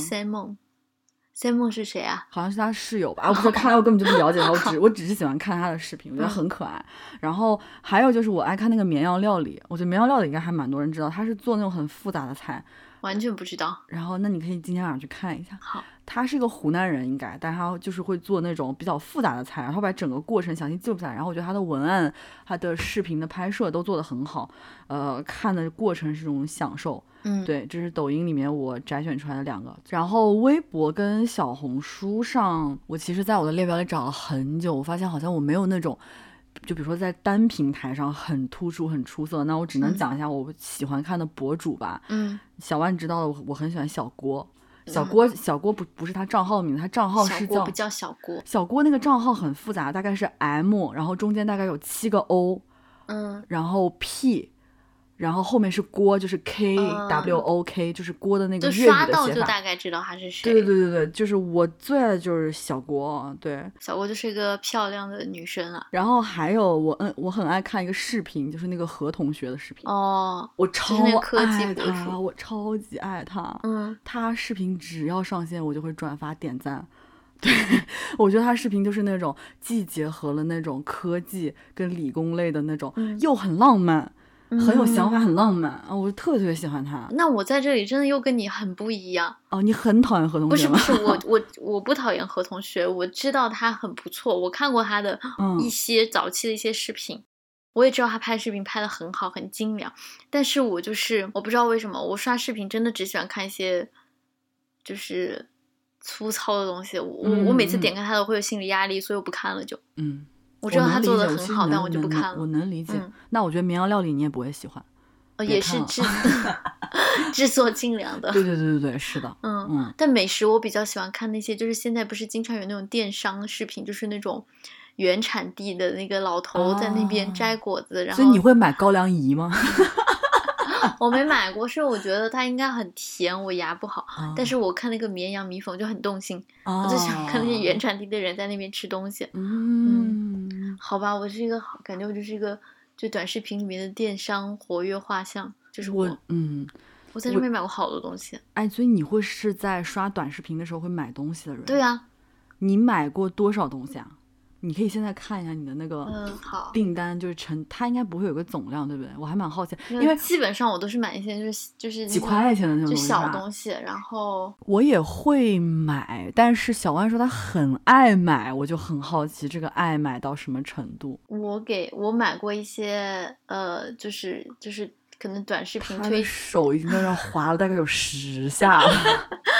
Simon。是谁啊？好像是他室友吧，我不是看来，我根本就不了解他，我 只我只是喜欢看他的视频，我觉得很可爱。然后还有就是我爱看那个绵羊料理，我觉得绵羊料理应该还蛮多人知道，他是做那种很复杂的菜。完全不知道。然后那你可以今天晚上去看一下，好，他是一个湖南人应该，但他就是会做那种比较复杂的菜，然后把整个过程详细记录下来。然后我觉得他的文案、他的视频的拍摄都做得很好，呃，看的过程是一种享受。嗯，，对，这是抖音里面我摘选出来的两个。然后微博跟小红书上，我其实在我的列表里找了很久，我发现好像我没有那种，就比如说在单平台上很突出、很出色。那我只能嗯讲一下我喜欢看的博主吧。嗯，小万知道的，我我很喜欢小郭。小郭，小郭不不是他账号的名字，他账号是叫小郭不叫小郭。小郭那个账号很复杂，大概是 M，然后中间大概有七个 O，嗯然后 P，然后后面是郭，就是 K 嗯 W O K，就是郭的那个就粤刷到就语的写法。大概知道他是谁。对对对对对，就是我最爱的就是小郭，对。小郭就是一个漂亮的女生啊。然后还有我嗯，我很爱看一个视频，就是那个何同学的视频，哦，我超爱博他，我超级爱他。嗯，他视频只要上线，我就会转发点赞。对，我觉得他视频就是那种既结合了那种科技跟理工类的那种，嗯又很浪漫，很有想法，嗯很浪漫啊！我特别特别喜欢他。那我在这里真的又跟你很不一样。哦，你很讨厌何同学吗？不是不是，我 我我不讨厌何同学，我知道他很不错，我看过他的嗯一些早期的一些视频，我也知道他拍视频拍的很好，很精良。但是我就是我不知道为什么，我刷视频真的只喜欢看一些就是粗糙的东西。我我我每次点开他都会有心理压力，所以我不看了就。嗯，我知道他做的很好，但我就不看了。我能理解。嗯那我觉得绵阳料理你也不会喜欢。也是制 制作精良的。对对对对对，是的。嗯，嗯但美食我比较喜欢看那些，就是现在不是经常有那种电商视频，就是那种原产地的那个老头在那边哦摘果子，然后所以你会买高粱饴吗？我没买过，是我觉得它应该很甜，我牙不好。哦但是我看那个绵阳米粉就很动心，我我就想看那些原产地的人在那边吃东西。嗯，好吧，我是一个好感觉我就是一个就短视频里面的电商活跃画像，就是我我嗯，我在上面买过好多东西。哎，所以你会是在刷短视频的时候会买东西的人？对啊，你买过多少东西啊？你可以现在看一下你的那个嗯，好。订单，就是成，它应该不会有个总量，对不对？我还蛮好奇，因因为基本上我都是买一些就是就是几块钱的那种就小东西，然后我也会买，但是小万说他很爱买，我就很好奇这个爱买到什么程度。我给我买过一些呃，就是就是可能短视频推手已经在那儿划了大概有十下了。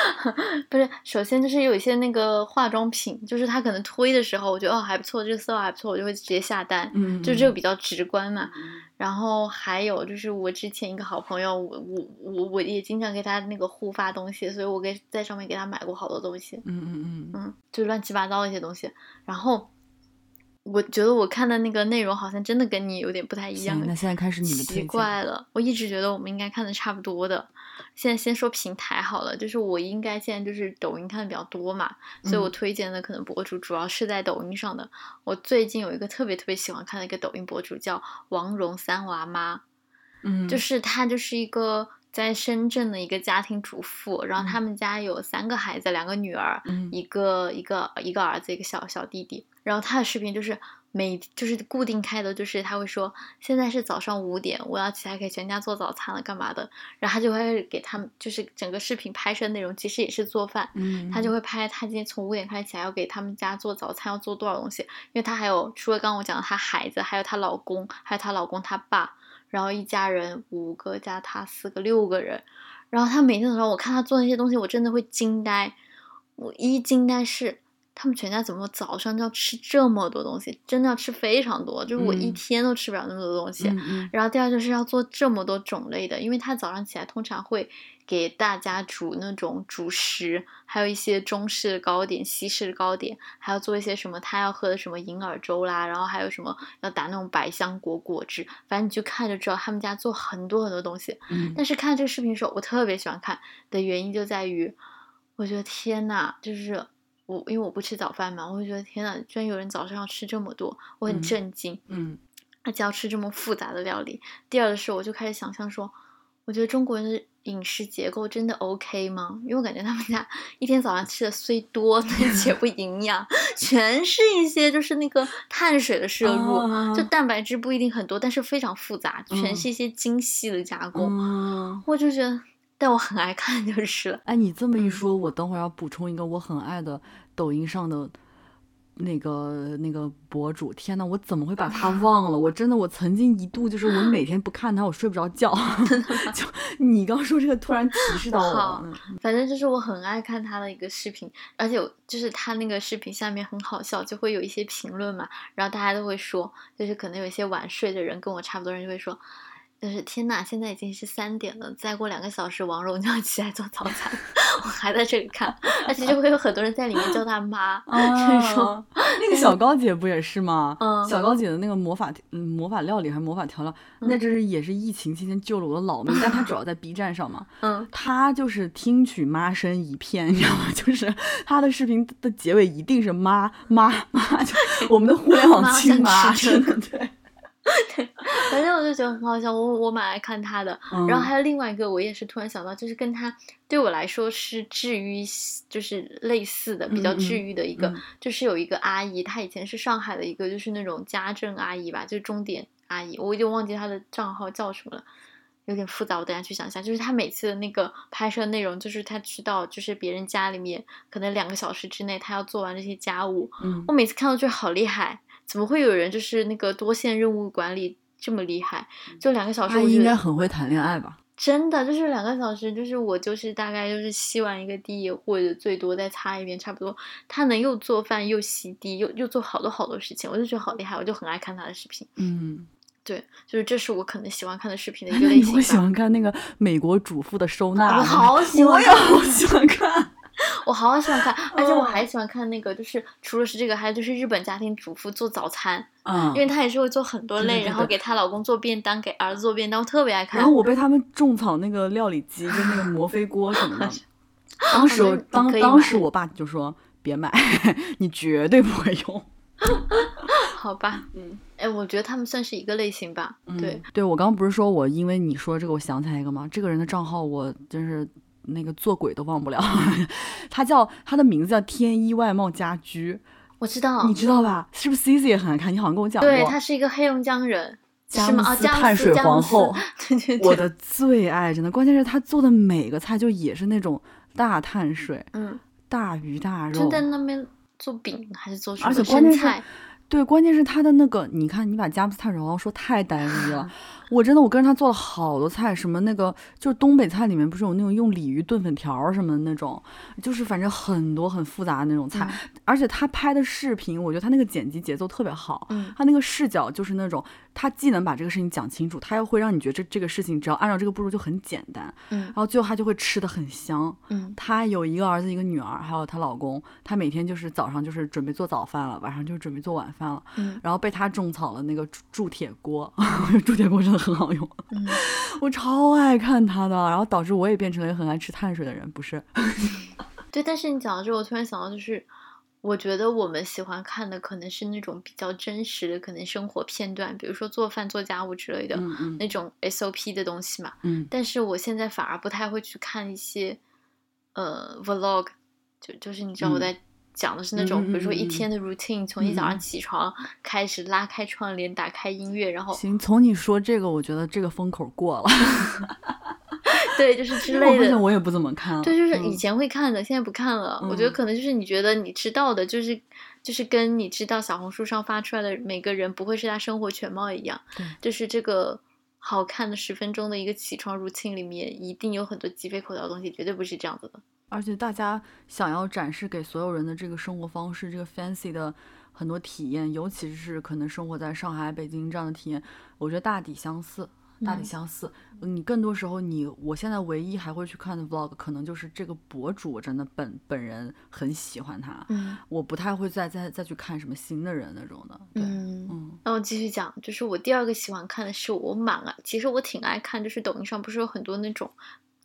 不是，首先就是有一些那个化妆品，就是他可能推的时候，我觉得哦还不错，这个色号还不错，我就会直接下单，嗯，就这个比较直观嘛。然后还有就是我之前一个好朋友，我我我我也经常给他那个互发东西，所以我给在上面给他买过好多东西，嗯嗯嗯嗯，就乱七八糟的一些东西。然后我觉得我看的那个内容好像真的跟你有点不太一样，，那现在开始你的推奇。怪了，我一直觉得我们应该看的差不多的。现在先说平台好了，就是我应该现在就是抖音看的比较多嘛，所以我嗯推荐的可能博主主要是在抖音上的。我最近有一个特别特别喜欢看的一个抖音博主叫王蓉三娃妈，嗯，就是她就是一个在深圳的一个家庭主妇，然后嗯他们家有三个孩子，两个女儿，嗯一个一个一个儿子，一个小小弟弟。然后他的视频就是每就是固定开头，就是他会说现在是早上五点，我要起来给全家做早餐了，干嘛的？然后他就会给他们，就是整个视频拍摄内容其实也是做饭，嗯，他就会拍他今天从五点开始起来要给他们家做早餐，要做多少东西。因为他还有除了刚刚我讲的他孩子，还有她老公，还有她老公他爸，然后一家人五个加他四个六个人。然后他每天早上我看他做那些东西，我真的会惊呆。我一惊呆是他们全家怎么早上就要吃这么多东西，真的要吃非常多，就是我一嗯天都吃不了那么多东西。然后第二就是要做这么多种类的，因为他早上起来通常会给大家煮那种主食，还有一些中式的糕点、西式的糕点，还要做一些什么他要喝的什么银耳粥啦，然后还有什么要打那种百香果果汁，反正你就看就知道他们家做很多很多东西。嗯但是看这个视频的时候，我特别喜欢看的原因就在于，我觉得天呐，就是我因为我不吃早饭嘛，我会觉得天呐，居然有人早上要吃这么多，我很嗯震惊。嗯而且要吃这么复杂的料理。第二的是，我就开始想象说，我觉得中国人的饮食结构真的 OK 吗？因为我感觉他们家一天早上吃的虽多，但且不营养，全是一些就是那个碳水的摄入，啊就蛋白质不一定很多，但是非常复杂，全嗯是一些精细的加工。嗯。我就觉得，但我很爱看就是了。哎，你这么一嗯说，我等会儿要补充一个我很爱的抖音上的那个那个博主。天呐，我怎么会把他忘了？我真的，我曾经一度就是我每天不看他，我睡不着觉。就你刚说这个，突然提示到我了。反正就是我很爱看他的一个视频，而且就是他那个视频下面很好笑，就会有一些评论嘛，然后大家都会说，就是可能有一些晚睡的人跟我差不多人就会说。就是天呐，现在已经是三点了，再过两个小时王蓉就要起来做早餐。我还在这里看，而且就会有很多人在里面叫她妈，就是说啊，那个小高姐不也是吗？嗯小高姐的那个魔法嗯魔法料理还是魔法调料，那这是也是疫情期间救了我的老命，但她主要在 B 站上嘛，嗯，她就是听取妈声一片，你知道吗？就是她的视频的结尾一定是妈妈妈，就我们的互联网妈亲妈，真的对。反正我就觉得很好笑，我我蛮爱看他的。嗯然后还有另外一个，我也是突然想到，就是跟他对我来说是治愈，就是类似的，比较治愈的一个，嗯就是有一个阿姨，她以前是上海的一个，就是那种家政阿姨吧，就是钟点阿姨，我已经忘记她的账号叫什么了。有点复杂，我等下去想一下。就是她每次的那个拍摄内容，就是她去到，就是别人家里面可能两个小时之内，她要做完这些家务，嗯我每次看到就好厉害，怎么会有人就是那个多线任务管理这么厉害？就两个小时，他应该很会谈恋爱吧？真的就是两个小时，就是我就是大概就是吸完一个地，或者最多再擦一遍，差不多。他能又做饭又洗地，又又做好多好多事情，我就觉得好厉害，我就很爱看他的视频。嗯，对，就是这是我可能喜欢看的视频的哎一 个类型我喜。欢看那个美国主妇的收纳？我好喜欢我也好喜欢看。我好喜欢看，而且我嗯还喜欢看那个，就是除了是这个，还有就是日本家庭主妇做早餐，嗯因为她也是会做很多类，然后给她老公做便当，给儿子做便当，我特别爱看。然后我被他们种草那个料理机，就那个摩飞锅什么的。当时我当当时我爸就说别买，你绝对不会用。好吧，嗯，哎，我觉得他们算是一个类型吧。对，嗯对，我刚刚不是说我因为你说这个，我想起来一个吗？这个人的账号我真是那个做鬼都忘不了。他叫他的名字叫天一外贸家居，我知道，你知道吧？是不是 C C 也很爱看？你好像跟我讲过。对，他是一个黑龙江人，佳是吗？啊，木斯碳水皇后 对对对，我的最爱，真的。关键是他做的每个菜就也是那种大碳水、嗯，大鱼大肉就。在那边做饼还是做什么而且关键是？对，关键是他的那个，你看，你把佳木斯碳水皇后说太单一了。我真的，我跟着他做了好多菜，什么那个就是东北菜里面不是有那种用鲤鱼炖粉条什么的那种，就是反正很多很复杂的那种菜。而且他拍的视频，我觉得他那个剪辑节奏特别好，嗯他那个视角就是那种，他既能把这个事情讲清楚，他又会让你觉得这这个事情只要按照这个步骤就很简单，嗯然后最后他就会吃的很香。嗯他有一个儿子，一个女儿，还有她老公。她每天就是早上就是准备做早饭了，晚上就是准备做晚饭了。嗯然后被他种草了那个铸铸铁锅，铸铁锅真的很好用，嗯，我超爱看他的，然后导致我也变成了一个很爱吃碳水的人，不是？对。但是你讲到这，我突然想到，就是我觉得我们喜欢看的可能是那种比较真实的，可能生活片段，比如说做饭、做家务之类的、嗯嗯。那种 SOP 的东西嘛。嗯。但是我现在反而不太会去看一些呃 vlog，就就是你知道我嗯在讲的是。那种，比如说一天的 routine，从一早上起床开始拉开窗帘，打开音乐，然后行，从你说这个，我觉得这个风口过了，对，就是之类的。我也不怎么看了。对，就是以嗯前会看的，现在不看了。我觉得嗯可能就是你觉得你知道的，就是就是跟你知道小红书上发出来的每个人不会是他生活全貌一样。对就是这个好看的十分钟的一个起床 routine 里面，一定有很多鸡飞狗跳的东西，绝对不是这样子的。而且大家想要展示给所有人的这个生活方式，这个 fancy 的很多体验，尤其是可能生活在上海、北京这样的体验，我觉得大抵相似。大抵嗯相似，你更多时候你，我现在唯一还会去看的 vlog，可能就是这个博主，我真的本本人很喜欢他，嗯。我不太会再再再去看什么新的人那种的。对，嗯。嗯。那我继续讲，就是我第二个喜欢看的是我蛮爱，其实我挺爱看，就是抖音上不是有很多那种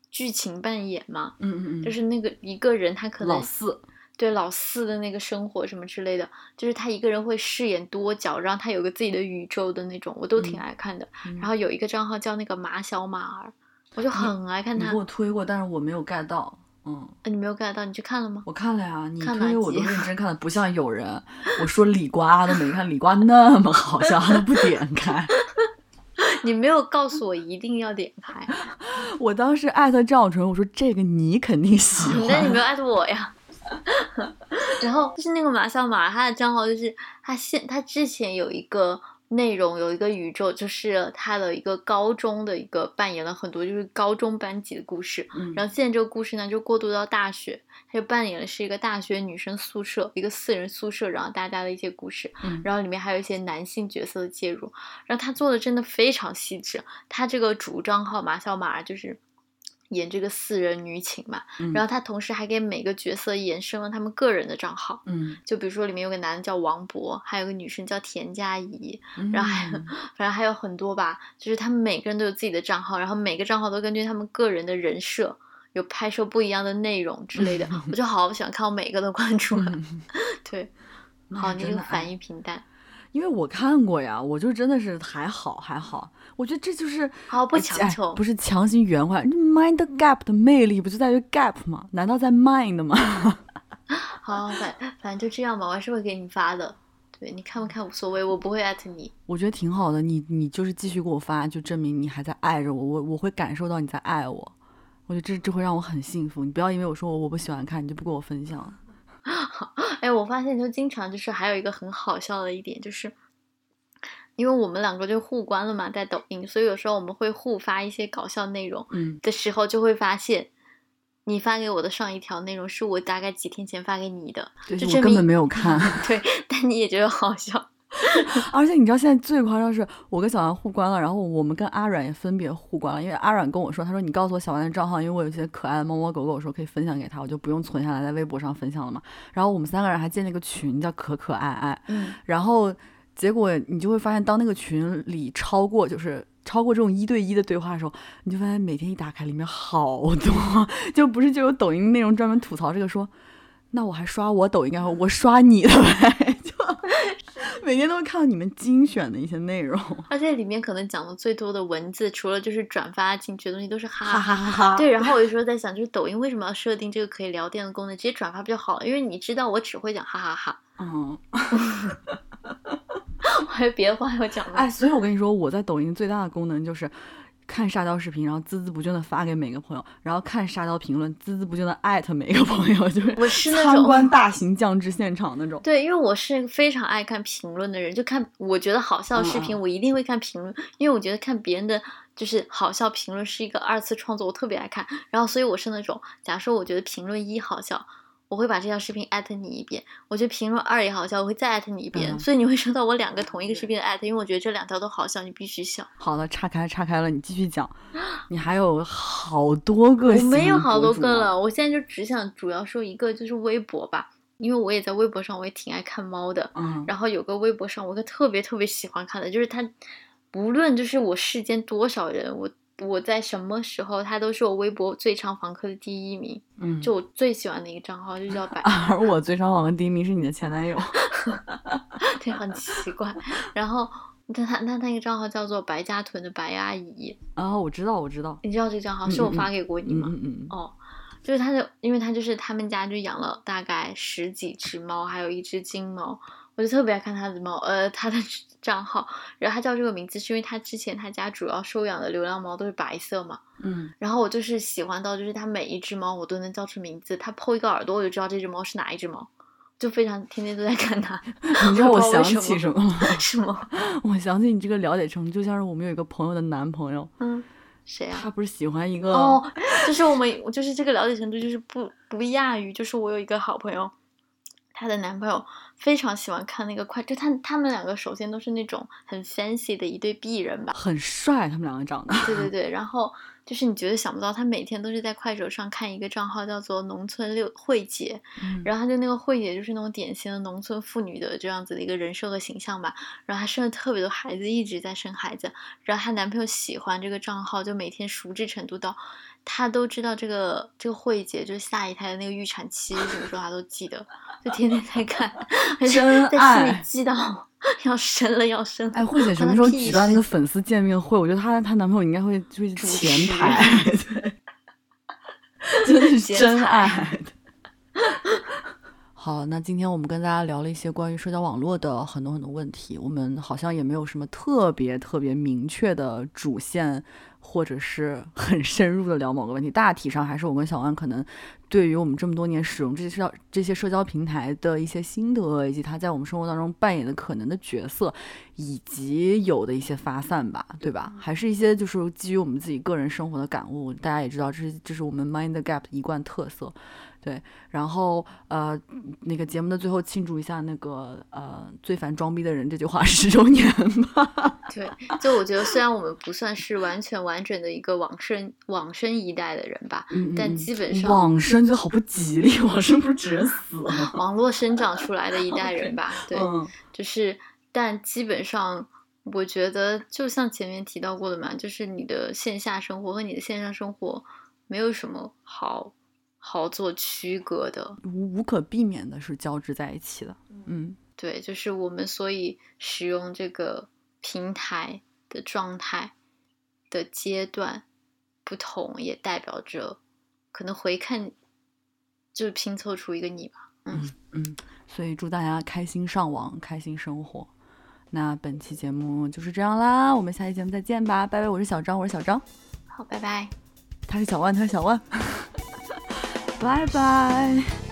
剧情扮演嘛，嗯嗯嗯，就是那个一个人他可能老四，对老四的那个生活什么之类的，就是他一个人会饰演多角，然后他有个自己的宇宙的那种，我都挺嗯爱看的。嗯然后有一个账号叫那个马小马儿，我就很爱看他。你给我推过，但是我没有 get 到。嗯，呃你没有 get 到，你去看了吗？我看了呀，你看哪推我都认真看了，不像有人，我说李瓜都没看，李瓜那么好笑，他都不点开。你没有告诉我一定要点开，我当时艾特赵纯，我说这个你肯定喜欢。那你没有艾特我呀。然后就是那个马小马，他的账号就是他现他之前有一个内容，有一个宇宙，就是他的一个高中的一个扮演了很多就是高中班级的故事。嗯然后现在这个故事呢，就过渡到大学，他就扮演的是一个大学女生宿舍，一个四人宿舍，然后大家的一些故事。嗯然后里面还有一些男性角色的介入，然后他做的真的非常细致。他这个主账号马小马就是演这个四人女寝嘛，嗯然后他同时还给每个角色衍生了他们个人的账号，嗯，就比如说里面有个男的叫王博，还有个女生叫田佳怡，嗯然后还有。反正还有很多吧，就是他们每个人都有自己的账号，然后每个账号都根据他们个人的人设有拍摄不一样的内容之类的，我就好喜欢看，我每个都关注了。对，好，你这个反应平淡，因为我看过呀，我就真的是还好还好，我觉得这就是好不强求不是强行圆回来。mind gap 的魅力不就在于 gap 吗？难道在 mind 吗？好，反反正就这样吧，我还是会给你发的。对，你看不看无所谓，我不会艾特你。我觉得挺好的，你你就是继续给我发，就证明你还在爱着我，我我会感受到你在爱我。我觉得这这会让我很幸福。你不要因为我说我我不喜欢看，你就不给我分享。哎，我发现就经常就是还有一个很好笑的一点，就是因为我们两个就互关了嘛，在抖音，所以有时候我们会互发一些搞笑内容嗯，的时候，就会发现你发给我的上一条内容是我大概几天前发给你的，就证明我根本没有看。对，但你也觉得好笑。而且你知道现在最夸张是，我跟小丸互关了，然后我们跟阿软也分别互关了，因为阿软跟我说，他说你告诉我小丸的账号，因为我有一些可爱的猫猫狗狗，说可以分享给他，我就不用存下来在微博上分享了嘛。然后我们三个人还建了一个群，叫可可爱爱，嗯，然后结果你就会发现，当那个群里超过就是。超过这种一对一的对话的时候，你就发现每天一打开，里面好多，就不是就有抖音内容专门吐槽这个说，那我还刷我抖音干嘛？我刷你的呗，就 每天都会看到你们精选的一些内容，而且里面可能讲的最多的文字，除了就是转发进去的东西，都是哈哈哈。对，然后我有时候在想，就是抖音为什么要设定这个可以聊天的功能，直接转发不就好了？因为你知道我只会讲哈哈哈，嗯，我还有别的话要讲吗？哎，所以我跟你说，我在抖音最大的功能就是。看沙雕视频，然后孜孜不倦的发给每个朋友，然后看沙雕评论，孜孜不倦的艾特每个朋友，就是我是那参种观大型降智现场那种。对，因为我是非常爱看评论的人，就看我觉得好笑的视频，我一定会看评论，因为我觉得看别人的就是好笑评论是一个二次创作，我特别爱看。然后，所以我是那种，假如说我觉得评论一好笑，我会把这条视频艾特你一遍；我觉得评论二也好笑，我会再艾特你一遍。嗯所以你会收到我两个同一个视频的艾特，因为我觉得这两条都好笑，你必须笑。好了，岔开岔开了，你继续讲。你还有好多个，我没有好多啊个。了，我现在就只想主要说一个，就是微博吧，因为我也在微博上，我也挺爱看猫的。嗯，然后有个微博上，我特别特别喜欢看的，就是他，无论就是我世间多少人，我我在什么时候，他都是我微博最长访客的第一名。嗯，就我最喜欢的一个账号，就叫百，而我最常访客第一名是你的前男友。对，很奇怪。然后他他他那个账号叫做白家屯的白阿姨，啊，我知道，我知道。你知道这个账号嗯嗯是我发给过你嗯吗？嗯嗯，哦，就是他的，因为他就是他们家就养了大概十几只猫，还有一只金猫，我就特别爱看他的猫，呃，他的账号，然后他叫这个名字是因为他之前他家主要收养的流浪猫都是白色嘛，嗯，然后我就是喜欢到就是他每一只猫我都能叫出名字，他剖一个耳朵我就知道这只猫是哪一只猫，就非常天天都在看它，你知道我想起什么了？是吗？我想起你这个了解程度，就像是我们有一个朋友的男朋友，嗯，谁啊？他不是喜欢一个哦，就是我们，就是这个了解程度，就是不不亚于，就是我有一个好朋友，她的男朋友非常喜欢看那个快，就他他们两个首先都是那种很 fancy 的一对璧人吧，很帅，他们两个长得。对对 对，然后就是你觉得想不到，他每天都是在快手上看一个账号叫做农村六慧姐，嗯然后他就那个慧姐就是那种典型的农村妇女的这样子的一个人设和形象吧。然后她生了特别多孩子，一直在生孩子。然后她男朋友喜欢这个账号，就每天熟知程度到，她都知道这个这个慧姐就是下一胎的那个预产期什么时候，他都记得，就天天在看，真在心里记到要生了要生了。哎，慧姐什么时候举办那个粉丝见面会？我觉得她她男朋友应该会就是前排，对，真的是劫真财爱。好，那今天我们跟大家聊了一些关于社交网络的很多很多问题，我们好像也没有什么特别特别明确的主线，或者是 很深入的聊某个问题。大体上还是我跟小万可能对于我们这么多年使用这些社交这些社交平台的一些心得，以及它在我们生活当中扮演的可能的角色，以及有的一些发散吧，对吧？还是一些就是基于我们自己个人生活的感悟。大家也知道，这是这是我们 Mind Gap 的一贯特色。对，然后呃，那个节目的最后庆祝一下那个呃“最烦装逼的人”这句话十周年吧。对，就我觉得虽然我们不算是完全完完整的一个往生往生一代的人吧，但基本上往生就好不吉利，往生不是指人死吗？网络生长出来的一代人吧，对，嗯就是，但基本上，我觉得就像前面提到过的嘛，就是你的线下生活和你的线上生活没有什么好好做区隔的。无无可避免的是交织在一起的。嗯对，就是我们所以使用这个平台的状态的阶段不同，也代表着可能回看就拼凑出一个你吧。嗯，嗯，所以祝大家开心上网，开心生活。那本期节目就是这样啦，我们下期节目再见吧，拜拜！我是小张，我是小张，好，拜拜。他是小万，他是小万，拜拜。